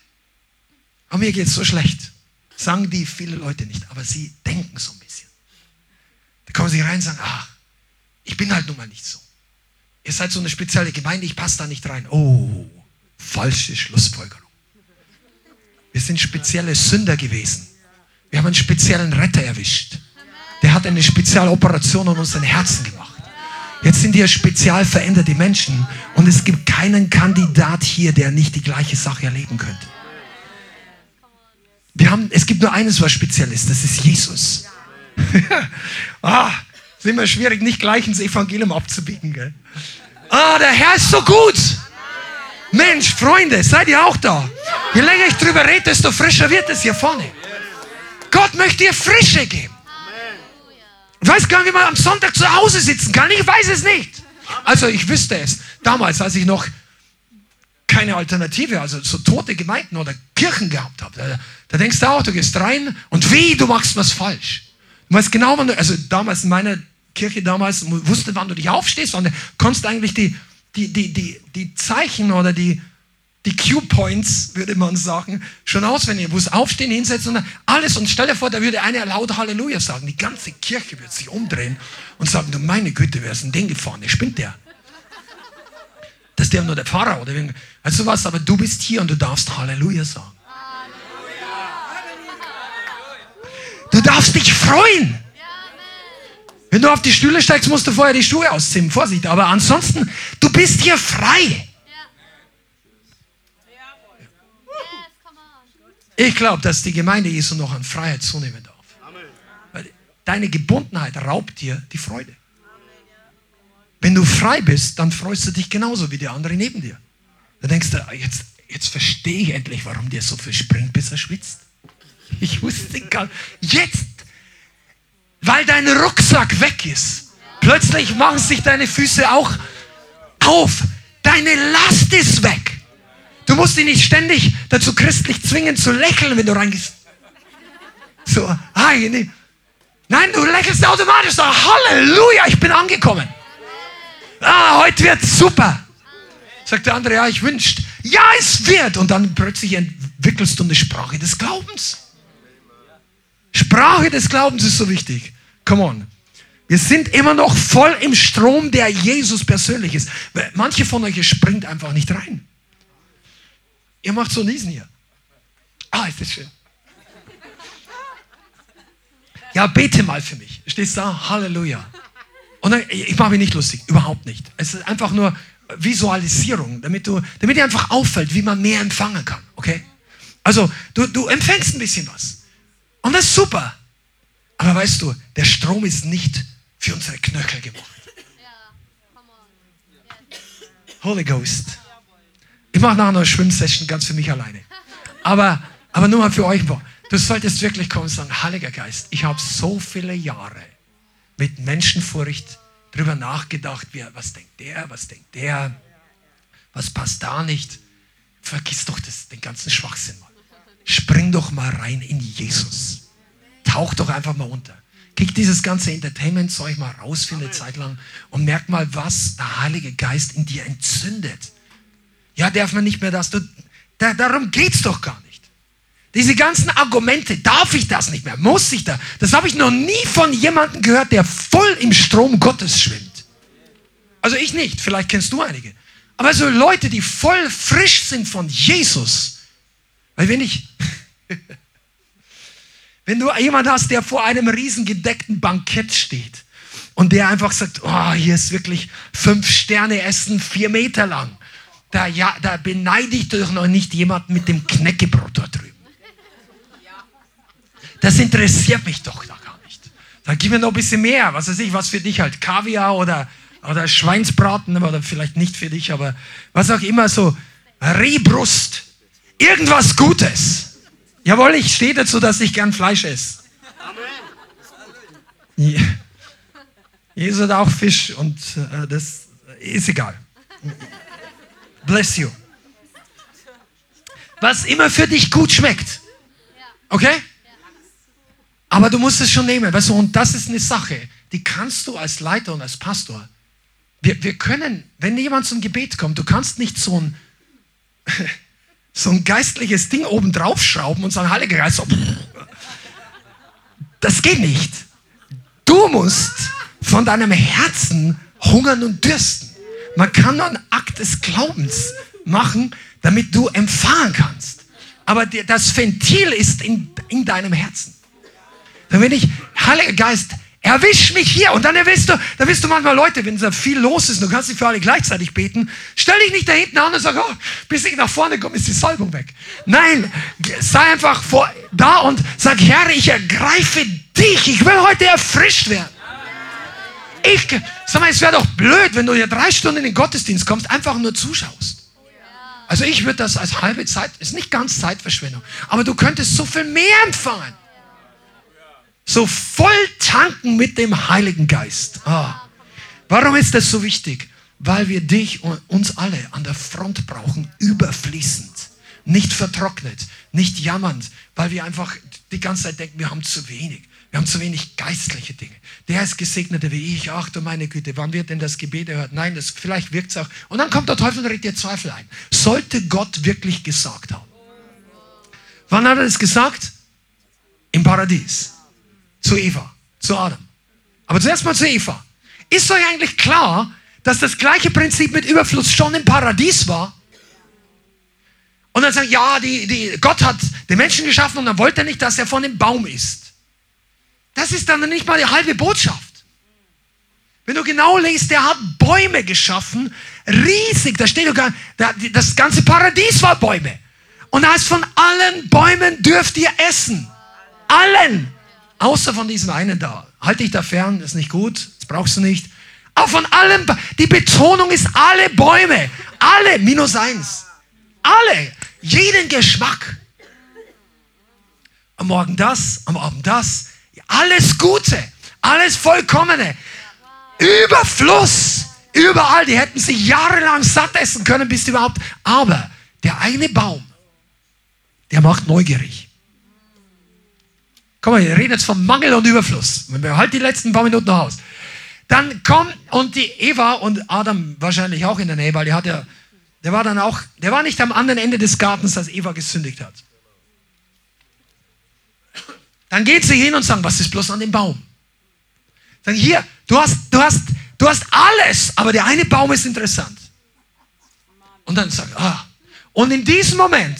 aber mir geht es so schlecht. Sagen die viele Leute nicht, aber sie denken so ein bisschen. Da kommen sie rein und sagen, ach, ich bin halt nun mal nicht so. Ihr seid so eine spezielle Gemeinde, ich passe da nicht rein. Oh, falsche Schlussfolgerung. Wir sind spezielle Sünder gewesen. Wir haben einen speziellen Retter erwischt. Der hat eine Spezialoperation an unseren Herzen gemacht. Jetzt sind hier spezial veränderte Menschen und es gibt keinen Kandidat hier, der nicht die gleiche Sache erleben könnte. Wir haben, es gibt nur eines, was speziell ist, das ist Jesus. [LAUGHS] ah, ist immer schwierig, nicht gleich ins Evangelium abzubiegen. Gell? Ah, der Herr ist so gut. Mensch, Freunde, seid ihr auch da? Je länger ich drüber rede, desto frischer wird es hier vorne. Gott möchte dir Frische geben. Ich weiß gar nicht, wie man am Sonntag zu Hause sitzen kann. Ich weiß es nicht. Also ich wüsste es. Damals, als ich noch keine Alternative, also so tote Gemeinden oder Kirchen gehabt habe, da, da denkst du auch, du gehst rein und wie, du machst was falsch. Du weißt genau, wann du, also damals in meiner Kirche damals, wusste, wann du dich aufstehst und konntest eigentlich die, die, die, die, die Zeichen oder die, die Q-Points, würde man sagen, schon auswendig. Wo es aufstehen, hinsetzen und alles. Und stell dir vor, da würde einer laut Halleluja sagen. Die ganze Kirche würde sich umdrehen und sagen, du meine Güte, wer ist denn den gefahren? Der spinnt der. Das ist der nur der Pfarrer oder irgend. Also was, aber du bist hier und du darfst Halleluja sagen. Du darfst dich freuen. Wenn du auf die Stühle steigst, musst du vorher die Schuhe ausziehen. Vorsicht. Aber ansonsten, du bist hier frei. Ich glaube, dass die Gemeinde Jesu noch an Freiheit zunehmen darf. Weil deine Gebundenheit raubt dir die Freude. Wenn du frei bist, dann freust du dich genauso wie der andere neben dir. Da denkst du, ah, jetzt, jetzt verstehe ich endlich, warum der so viel springt, bis er schwitzt. Ich wusste gar nicht. Jetzt, weil dein Rucksack weg ist, plötzlich machen sich deine Füße auch auf. Deine Last ist weg. Du musst ihn nicht ständig dazu christlich zwingen zu lächeln, wenn du reingehst. So, hi, nee. Nein, du lächelst automatisch so, Halleluja, ich bin angekommen. Ah, heute wird super. Sagt der andere, ja, ich wünscht. Ja, es wird. Und dann plötzlich entwickelst du eine Sprache des Glaubens. Sprache des Glaubens ist so wichtig. Come on. Wir sind immer noch voll im Strom, der Jesus persönlich ist. Manche von euch springt einfach nicht rein. Ihr macht so Niesen hier. Ah, ist das schön. Ja, bete mal für mich. Stehst da, Halleluja. Und dann, ich mache mich nicht lustig, überhaupt nicht. Es ist einfach nur, Visualisierung, damit, du, damit dir einfach auffällt, wie man mehr empfangen kann. Okay? Also, du, du empfängst ein bisschen was. Und das ist super. Aber weißt du, der Strom ist nicht für unsere Knöchel gemacht. Holy Ghost. Ich mache nachher noch eine Schwimmsession ganz für mich alleine. Aber, aber nur mal für euch. Du solltest wirklich kommen und sagen, Heiliger Geist, ich habe so viele Jahre mit Menschenfurcht drüber nachgedacht, wie, was denkt der, was denkt der, was passt da nicht. Vergiss doch das, den ganzen Schwachsinn mal. Spring doch mal rein in Jesus. Tauch doch einfach mal unter. Kick dieses ganze Entertainment-Zeug mal raus für eine Zeit lang und merk mal, was der Heilige Geist in dir entzündet. Ja, darf man nicht mehr das. Du, da, darum geht es doch gar nicht. Diese ganzen Argumente, darf ich das nicht mehr? Muss ich da? Das habe ich noch nie von jemandem gehört, der voll im Strom Gottes schwimmt. Also ich nicht, vielleicht kennst du einige. Aber so Leute, die voll frisch sind von Jesus. Weil wenn ich, [LAUGHS] wenn du jemand hast, der vor einem riesen gedeckten Bankett steht und der einfach sagt, oh, hier ist wirklich fünf Sterne Essen, vier Meter lang. Da, ja, da beneide ich doch noch nicht jemanden mit dem Knäckebrot dort drüben. Das interessiert mich doch da gar nicht. Dann gib mir noch ein bisschen mehr, was weiß ich, was für dich halt, Kaviar oder, oder Schweinsbraten, oder vielleicht nicht für dich, aber was auch immer, so Rehbrust, irgendwas Gutes. Jawohl, ich stehe dazu, dass ich gern Fleisch esse. Ja. Jesus hat auch Fisch und äh, das ist egal. Bless you. Was immer für dich gut schmeckt. Okay? Aber du musst es schon nehmen. Weißt du, und das ist eine Sache, die kannst du als Leiter und als Pastor. Wir, wir können, wenn jemand zum Gebet kommt, du kannst nicht so ein so ein geistliches Ding oben drauf schrauben und sagen, Heiliger Geist, so, das geht nicht. Du musst von deinem Herzen hungern und dürsten. Man kann nur einen Akt des Glaubens machen, damit du empfangen kannst. Aber das Ventil ist in, in deinem Herzen. Bin ich, Heiliger Geist, Erwisch mich hier. Und dann wirst du, dann wirst du manchmal Leute, wenn da viel los ist, du kannst nicht für alle gleichzeitig beten, stell dich nicht da hinten an und sag, oh, bis ich nach vorne komme, ist die Salbung weg. Nein, sei einfach vor, da und sag, Herr, ich ergreife dich. Ich will heute erfrischt werden. Ich, sag mal, es wäre doch blöd, wenn du hier drei Stunden in den Gottesdienst kommst, einfach nur zuschaust. Also ich würde das als halbe Zeit, ist nicht ganz Zeitverschwendung, aber du könntest so viel mehr empfangen. So voll tanken mit dem Heiligen Geist. Ah. Warum ist das so wichtig? Weil wir dich und uns alle an der Front brauchen, überfließend. Nicht vertrocknet, nicht jammernd, weil wir einfach die ganze Zeit denken, wir haben zu wenig. Wir haben zu wenig geistliche Dinge. Der ist gesegneter wie ich. Ach du meine Güte, wann wird denn das Gebet erhört? Nein, das, vielleicht wirkt es auch. Und dann kommt der Teufel und regt dir Zweifel ein. Sollte Gott wirklich gesagt haben? Wann hat er das gesagt? Im Paradies zu Eva, zu Adam. Aber zuerst mal zu Eva. Ist euch eigentlich klar, dass das gleiche Prinzip mit Überfluss schon im Paradies war? Und dann sagen, ja, die, die, Gott hat den Menschen geschaffen und dann wollte er nicht, dass er von dem Baum isst. Das ist dann nicht mal die halbe Botschaft. Wenn du genau liest, der hat Bäume geschaffen, riesig, da steht sogar, das ganze Paradies war Bäume. Und da ist von allen Bäumen dürft ihr essen. Allen. Außer von diesem einen da. Halt dich da fern, ist nicht gut, das brauchst du nicht. Aber von allem, die Betonung ist alle Bäume. Alle, minus eins. Alle. Jeden Geschmack. Am Morgen das, am Abend das. Alles Gute, alles Vollkommene. Überfluss. Überall. Die hätten sich jahrelang satt essen können, bis überhaupt. Aber der eine Baum, der macht neugierig. Komm mal, wir reden jetzt vom Mangel und Überfluss. Wir halten die letzten paar Minuten noch aus. Dann kommt und die Eva und Adam wahrscheinlich auch in der Nähe, weil der hat ja, der war dann auch, der war nicht am anderen Ende des Gartens, als Eva gesündigt hat. Dann geht sie hin und sagt, was ist bloß an dem Baum? Sagen, hier, du hast, du hast, du hast alles, aber der eine Baum ist interessant. Und dann sagt, ah. Und in diesem Moment,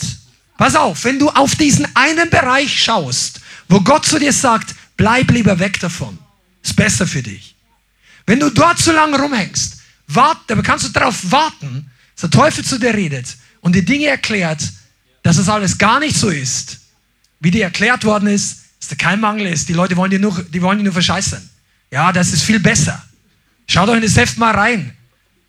pass auf, wenn du auf diesen einen Bereich schaust, wo Gott zu dir sagt, bleib lieber weg davon. Ist besser für dich. Wenn du dort zu lange rumhängst, wart, da kannst du darauf warten, dass der Teufel zu dir redet und dir Dinge erklärt, dass es alles gar nicht so ist, wie dir erklärt worden ist, dass da kein Mangel ist. Die Leute wollen dir nur, die wollen dir nur verscheißen. Ja, das ist viel besser. Schau doch in das Heft mal rein.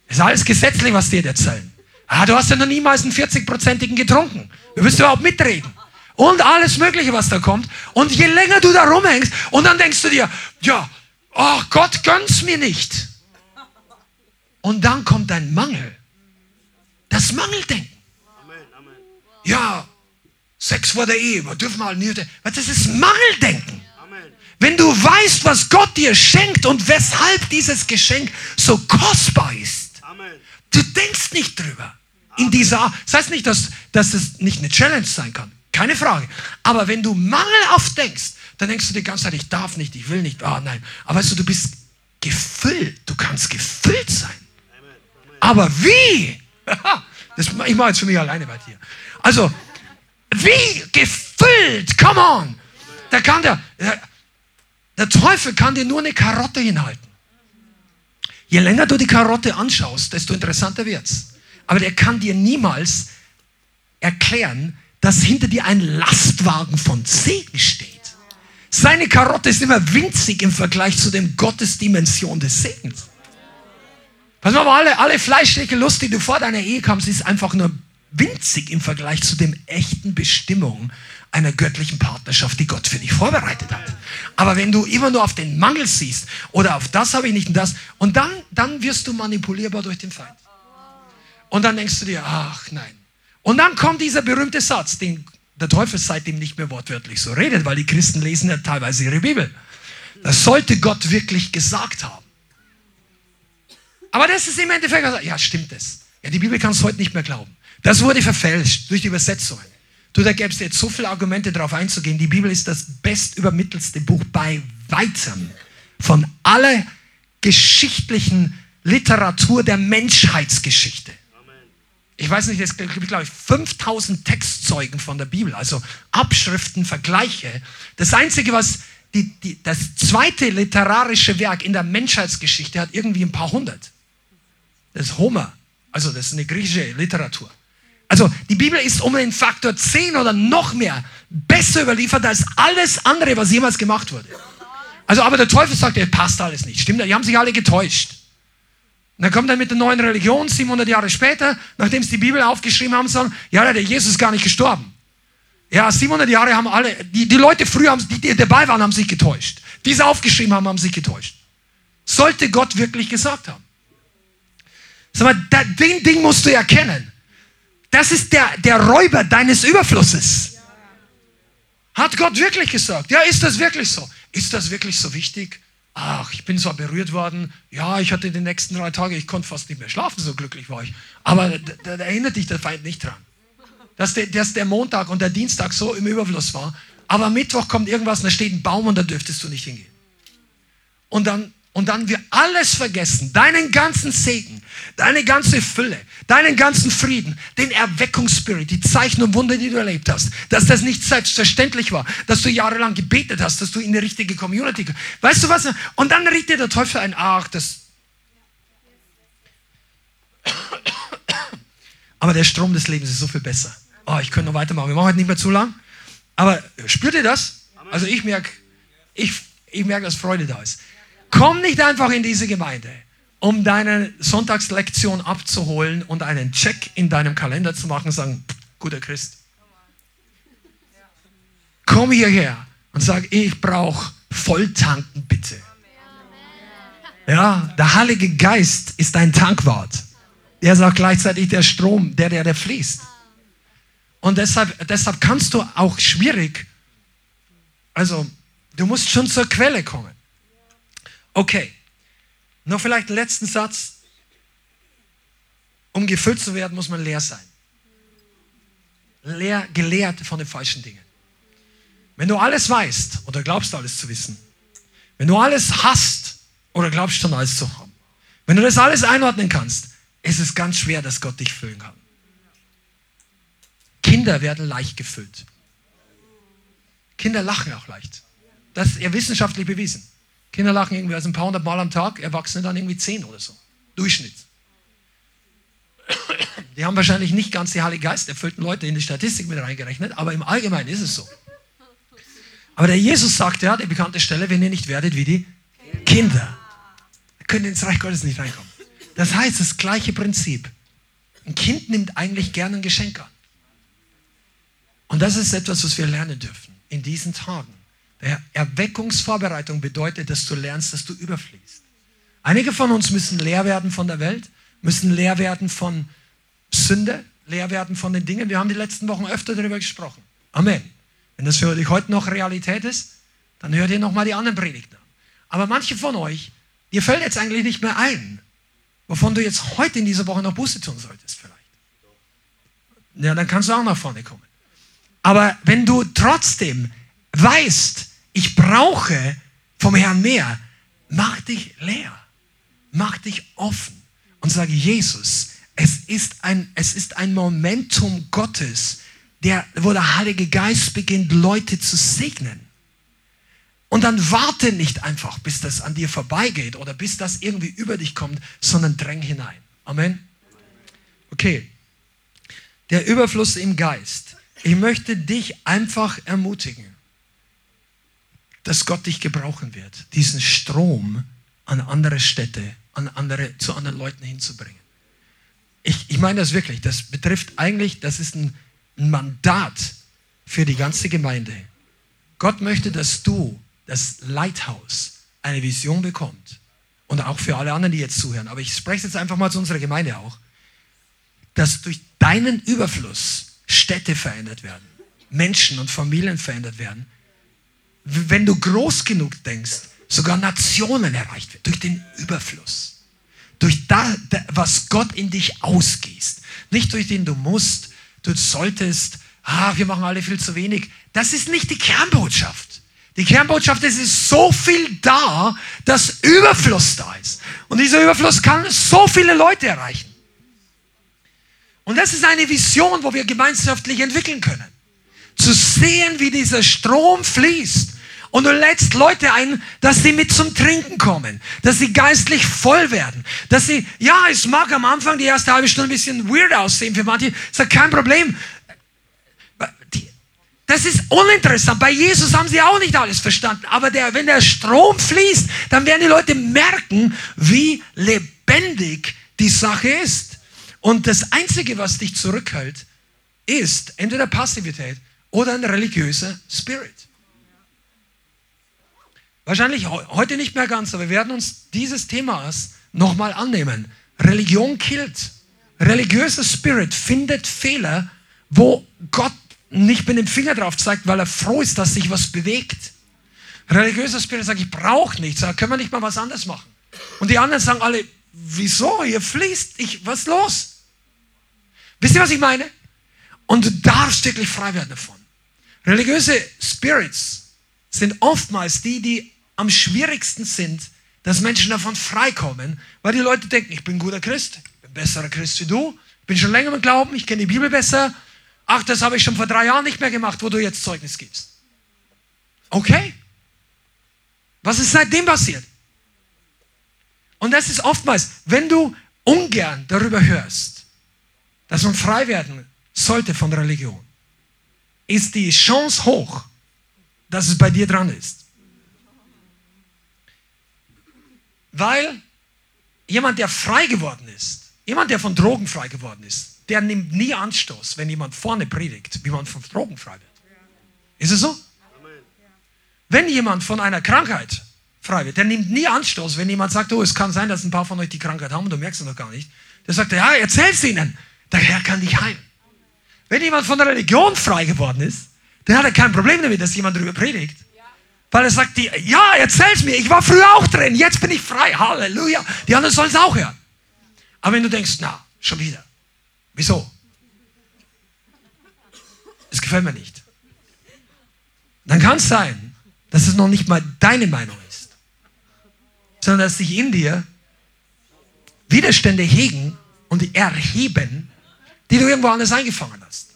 Das ist alles gesetzlich, was die dir erzählen. Ah, du hast ja noch niemals einen 40-prozentigen getrunken. Du wirst überhaupt mitreden. Und alles Mögliche, was da kommt. Und je länger du da rumhängst, und dann denkst du dir, ja, oh Gott, gönn's mir nicht. Und dann kommt ein Mangel. Das Mangeldenken. Ja, Sex vor der Ehe, wir dürfen mal nicht. Das ist Mangeldenken. Wenn du weißt, was Gott dir schenkt und weshalb dieses Geschenk so kostbar ist, du denkst nicht drüber. In dieser, das heißt nicht, dass, dass es nicht eine Challenge sein kann. Keine Frage. Aber wenn du mangelhaft denkst, dann denkst du die ganze Zeit, ich darf nicht, ich will nicht, ah nein. Aber weißt du, du bist gefüllt. Du kannst gefüllt sein. Aber wie? [LAUGHS] Das, ich mache jetzt für mich alleine bei dir. Also, wie gefüllt? Come on! Da kann der, der, der Teufel kann dir nur eine Karotte hinhalten. Je länger du die Karotte anschaust, desto interessanter wird's. Aber der kann dir niemals erklären, dass hinter dir ein Lastwagen von Segen steht. Seine Karotte ist immer winzig im Vergleich zu dem Gottesdimension des Segens. Pass mal, alle, alle fleischliche Lust, die du vor deiner Ehe kamst, ist einfach nur winzig im Vergleich zu dem echten Bestimmung einer göttlichen Partnerschaft, die Gott für dich vorbereitet hat. Aber wenn du immer nur auf den Mangel siehst oder auf das habe ich nicht und das, und dann, dann wirst du manipulierbar durch den Feind. Und dann denkst du dir, ach nein. Und dann kommt dieser berühmte Satz, den der Teufel seitdem nicht mehr wortwörtlich so redet, weil die Christen lesen ja teilweise ihre Bibel. Das sollte Gott wirklich gesagt haben. Aber das ist im Endeffekt, ja, stimmt es. Ja, die Bibel kann es heute nicht mehr glauben. Das wurde verfälscht durch die Übersetzungen. Du, da gäbe es jetzt so viele Argumente darauf einzugehen. Die Bibel ist das bestübermittelste Buch bei weitem von aller geschichtlichen Literatur der Menschheitsgeschichte. Ich weiß nicht, es gibt, glaube ich, 5000 Textzeugen von der Bibel, also Abschriften, Vergleiche. Das Einzige, was die, die, das zweite literarische Werk in der Menschheitsgeschichte hat, irgendwie ein paar hundert. Das ist Homer, also das ist eine griechische Literatur. Also die Bibel ist um den Faktor 10 oder noch mehr besser überliefert als alles andere, was jemals gemacht wurde. Also aber der Teufel sagt, ja, passt alles nicht. Stimmt, die haben sich alle getäuscht. Und dann kommt er mit der neuen Religion, 700 Jahre später, nachdem sie die Bibel aufgeschrieben haben, sagen, ja, der Jesus ist gar nicht gestorben. Ja, 700 Jahre haben alle, die, die Leute früher, haben, die, die dabei waren, haben sich getäuscht. Die es aufgeschrieben haben, haben sich getäuscht. Sollte Gott wirklich gesagt haben. Sag mal, da, den Ding musst du erkennen. Das ist der, der Räuber deines Überflusses. Hat Gott wirklich gesagt? Ja, ist das wirklich so? Ist das wirklich so wichtig? Ach, ich bin zwar berührt worden, ja, ich hatte die nächsten drei Tage, ich konnte fast nicht mehr schlafen, so glücklich war ich. Aber da, da erinnert dich der Feind nicht dran. Dass der, dass der Montag und der Dienstag so im Überfluss war. Aber Mittwoch kommt irgendwas und da steht ein Baum und da dürftest du nicht hingehen. Und dann und dann wir alles vergessen, deinen ganzen Segen, deine ganze Fülle, deinen ganzen Frieden, den Erweckungsspirit, die Zeichen und Wunder, die du erlebt hast, dass das nicht selbstverständlich war, dass du jahrelang gebetet hast, dass du in die richtige Community, weißt du was? Und dann riet dir der Teufel ein, ach, das. Aber der Strom des Lebens ist so viel besser. Oh, ich könnte noch weitermachen. Wir machen heute nicht mehr zu lang. Aber spürt ihr das? Also ich merke, ich, ich merke, dass Freude da ist. Komm nicht einfach in diese Gemeinde, um deine Sonntagslektion abzuholen und einen Check in deinem Kalender zu machen und sagen, guter Christ. Komm hierher und sag, ich brauche Volltanken bitte. Ja, der Heilige Geist ist ein Tankwart. Er ist auch gleichzeitig der Strom, der, der, der fließt. Und deshalb, deshalb kannst du auch schwierig, also du musst schon zur Quelle kommen. Okay, noch vielleicht einen letzten Satz. Um gefüllt zu werden, muss man leer sein. Leer, gelehrt von den falschen Dingen. Wenn du alles weißt oder glaubst alles zu wissen, wenn du alles hast oder glaubst schon alles zu haben, wenn du das alles einordnen kannst, ist es ganz schwer, dass Gott dich füllen kann. Kinder werden leicht gefüllt. Kinder lachen auch leicht. Das ist ja wissenschaftlich bewiesen. Kinder lachen irgendwie also ein paar hundert Mal am Tag, Erwachsene dann irgendwie zehn oder so. Durchschnitt. Die haben wahrscheinlich nicht ganz die Heilige Geist erfüllten Leute in die Statistik mit reingerechnet, aber im Allgemeinen ist es so. Aber der Jesus sagt ja, die bekannte Stelle, wenn ihr nicht werdet wie die Kinder, könnt ihr ins Reich Gottes nicht reinkommen. Das heißt, das gleiche Prinzip. Ein Kind nimmt eigentlich gerne ein Geschenk an. Und das ist etwas, was wir lernen dürfen in diesen Tagen. Der Erweckungsvorbereitung bedeutet, dass du lernst, dass du überfließt. Einige von uns müssen leer werden von der Welt, müssen leer werden von Sünde, leer werden von den Dingen. Wir haben die letzten Wochen öfter darüber gesprochen. Amen. Wenn das für dich heute noch Realität ist, dann hört ihr nochmal die anderen Predigten an. Aber manche von euch, dir fällt jetzt eigentlich nicht mehr ein, wovon du jetzt heute in dieser Woche noch Buße tun solltest vielleicht. Ja, dann kannst du auch nach vorne kommen. Aber wenn du trotzdem weißt, ich brauche vom Herrn mehr, mach dich leer, mach dich offen und sage, Jesus, es ist ein, es ist ein Momentum Gottes, der, wo der Heilige Geist beginnt, Leute zu segnen. Und dann warte nicht einfach, bis das an dir vorbeigeht oder bis das irgendwie über dich kommt, sondern dräng hinein. Amen. Okay. Der Überfluss im Geist. Ich möchte dich einfach ermutigen, dass Gott dich gebrauchen wird, diesen Strom an andere Städte, an andere, zu anderen Leuten hinzubringen. Ich, ich meine das wirklich. Das betrifft eigentlich, das ist ein, Mandat für die ganze Gemeinde. Gott möchte, dass du das Lighthouse eine Vision bekommt. Und auch für alle anderen, die jetzt zuhören. Aber ich spreche jetzt einfach mal zu unserer Gemeinde auch. Dass durch deinen Überfluss Städte verändert werden, Menschen und Familien verändert werden. Wenn du groß genug denkst, sogar Nationen erreicht werden durch den Überfluss. Durch das, was Gott in dich ausgießt. Nicht durch den du musst, du solltest, ah, wir machen alle viel zu wenig. Das ist nicht die Kernbotschaft. Die Kernbotschaft ist, es ist so viel da, dass Überfluss da ist. Und dieser Überfluss kann so viele Leute erreichen. Und das ist eine Vision, wo wir gemeinschaftlich entwickeln können. Zu sehen, wie dieser Strom fließt. Und du lädst Leute ein, dass sie mit zum Trinken kommen, dass sie geistlich voll werden, dass sie, ja, es mag am Anfang die erste halbe Stunde ein bisschen weird aussehen für manche, ist kein Problem. Das ist uninteressant. Bei Jesus haben sie auch nicht alles verstanden. Aber der, wenn der Strom fließt, dann werden die Leute merken, wie lebendig die Sache ist. Und das Einzige, was dich zurückhält, ist entweder Passivität oder ein religiöser Spirit. Wahrscheinlich heute nicht mehr ganz, aber wir werden uns dieses Themas nochmal annehmen. Religion killt. Religiöser Spirit findet Fehler, wo Gott nicht mit dem Finger drauf zeigt, weil er froh ist, dass sich was bewegt. Religiöser Spirit sagt, ich brauche nichts, da können wir nicht mal was anderes machen. Und die anderen sagen alle, wieso, ihr fließt, ich, was los? Wisst ihr, was ich meine? Und du darfst wirklich frei werden davon. Religiöse Spirits sind oftmals die, die am schwierigsten sind, dass Menschen davon freikommen, weil die Leute denken, ich bin ein guter Christ, ich bin ein besserer Christ wie du, bin schon länger im Glauben, ich kenne die Bibel besser, Ach, das habe ich schon vor drei Jahren nicht mehr gemacht, wo du jetzt Zeugnis gibst. Okay. Was ist seitdem passiert? Und das ist oftmals, wenn du ungern darüber hörst, dass man frei werden sollte von Religion, ist die Chance hoch, dass es bei dir dran ist. Weil jemand, der frei geworden ist, jemand, der von Drogen frei geworden ist, der nimmt nie Anstoß, wenn jemand vorne predigt, wie man von Drogen frei wird. Ist es so? Wenn jemand von einer Krankheit frei wird, der nimmt nie Anstoß, wenn jemand sagt, oh, es kann sein, dass ein paar von euch die Krankheit haben und du merkst es noch gar nicht. Der sagt, ja, erzähl's ihnen. Der Herr kann dich heilen. Wenn jemand von der Religion frei geworden ist, dann hat er kein Problem damit, dass jemand darüber predigt. Weil er sagt, die, ja, erzähl's mir, ich war früher auch drin, jetzt bin ich frei. Halleluja. Die anderen sollen es auch hören. Aber wenn du denkst, na, schon wieder. Wieso? Es gefällt mir nicht. Dann kann es sein, dass es noch nicht mal deine Meinung ist, sondern dass sich in dir Widerstände hegen und erheben, die du irgendwo anders eingefangen hast.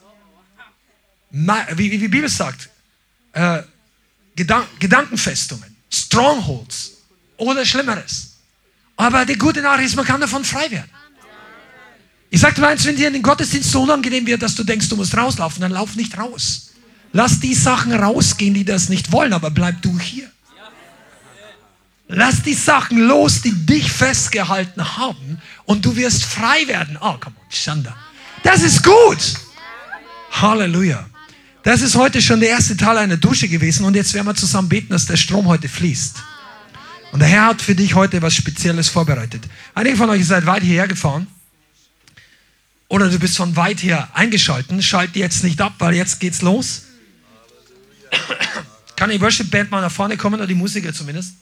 Wie, wie die Bibel sagt, äh, Gedan Gedankenfestungen, Strongholds oder Schlimmeres. Aber die gute Nachricht ist, man kann davon frei werden. Ich sagte mal eins, wenn dir in den Gottesdienst so unangenehm wird, dass du denkst, du musst rauslaufen, dann lauf nicht raus. Lass die Sachen rausgehen, die das nicht wollen, aber bleib du hier. Lass die Sachen los, die dich festgehalten haben und du wirst frei werden. Oh, komm on, Schande. Das ist gut. Halleluja. Das ist heute schon der erste Teil einer Dusche gewesen und jetzt werden wir zusammen beten, dass der Strom heute fließt. Und der Herr hat für dich heute was Spezielles vorbereitet. Einige von euch seid weit hierher gefahren oder du bist von weit her eingeschaltet. Schalt jetzt nicht ab, weil jetzt geht's los. Kann die Worship Band mal nach vorne kommen oder die Musiker zumindest?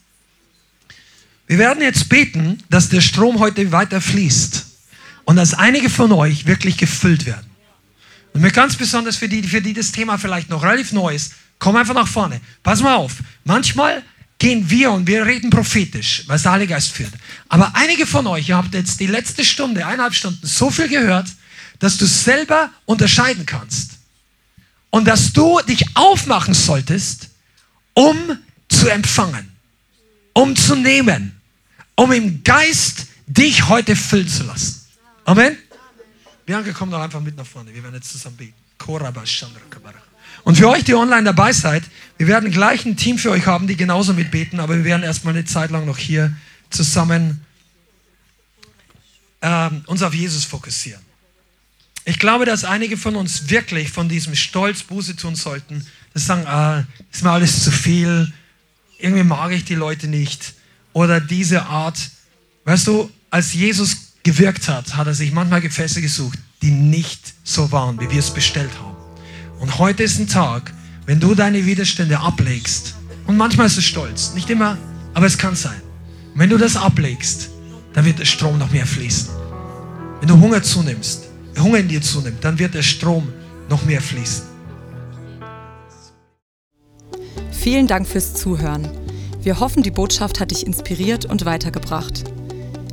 Wir werden jetzt beten, dass der Strom heute weiter fließt und dass einige von euch wirklich gefüllt werden. Und mir ganz besonders für die, für die das Thema vielleicht noch relativ neu ist, komm einfach nach vorne. Pass mal auf. Manchmal gehen wir und wir reden prophetisch, was der Heilige Geist führt. Aber einige von euch, ihr habt jetzt die letzte Stunde, eineinhalb Stunden so viel gehört, dass du selber unterscheiden kannst. Und dass du dich aufmachen solltest, um zu empfangen, um zu nehmen, um im Geist dich heute füllen zu lassen. Amen. Bianca, komm doch einfach mit nach vorne. Wir werden jetzt zusammen beten. Und für euch, die online dabei seid, wir werden gleich ein Team für euch haben, die genauso mitbeten, aber wir werden erstmal eine Zeit lang noch hier zusammen äh, uns auf Jesus fokussieren. Ich glaube, dass einige von uns wirklich von diesem Stolz Buße tun sollten, dass sagen, ah, ist mir alles zu viel, irgendwie mag ich die Leute nicht, oder diese Art. Weißt du, als Jesus gewirkt hat, hat er sich manchmal Gefäße gesucht, die nicht so waren, wie wir es bestellt haben. Und heute ist ein Tag, wenn du deine Widerstände ablegst, und manchmal ist es Stolz, nicht immer, aber es kann sein. Und wenn du das ablegst, dann wird der Strom noch mehr fließen. Wenn du Hunger zunimmst, Hunger in dir zunimmt, dann wird der Strom noch mehr fließen. Vielen Dank fürs Zuhören. Wir hoffen, die Botschaft hat dich inspiriert und weitergebracht.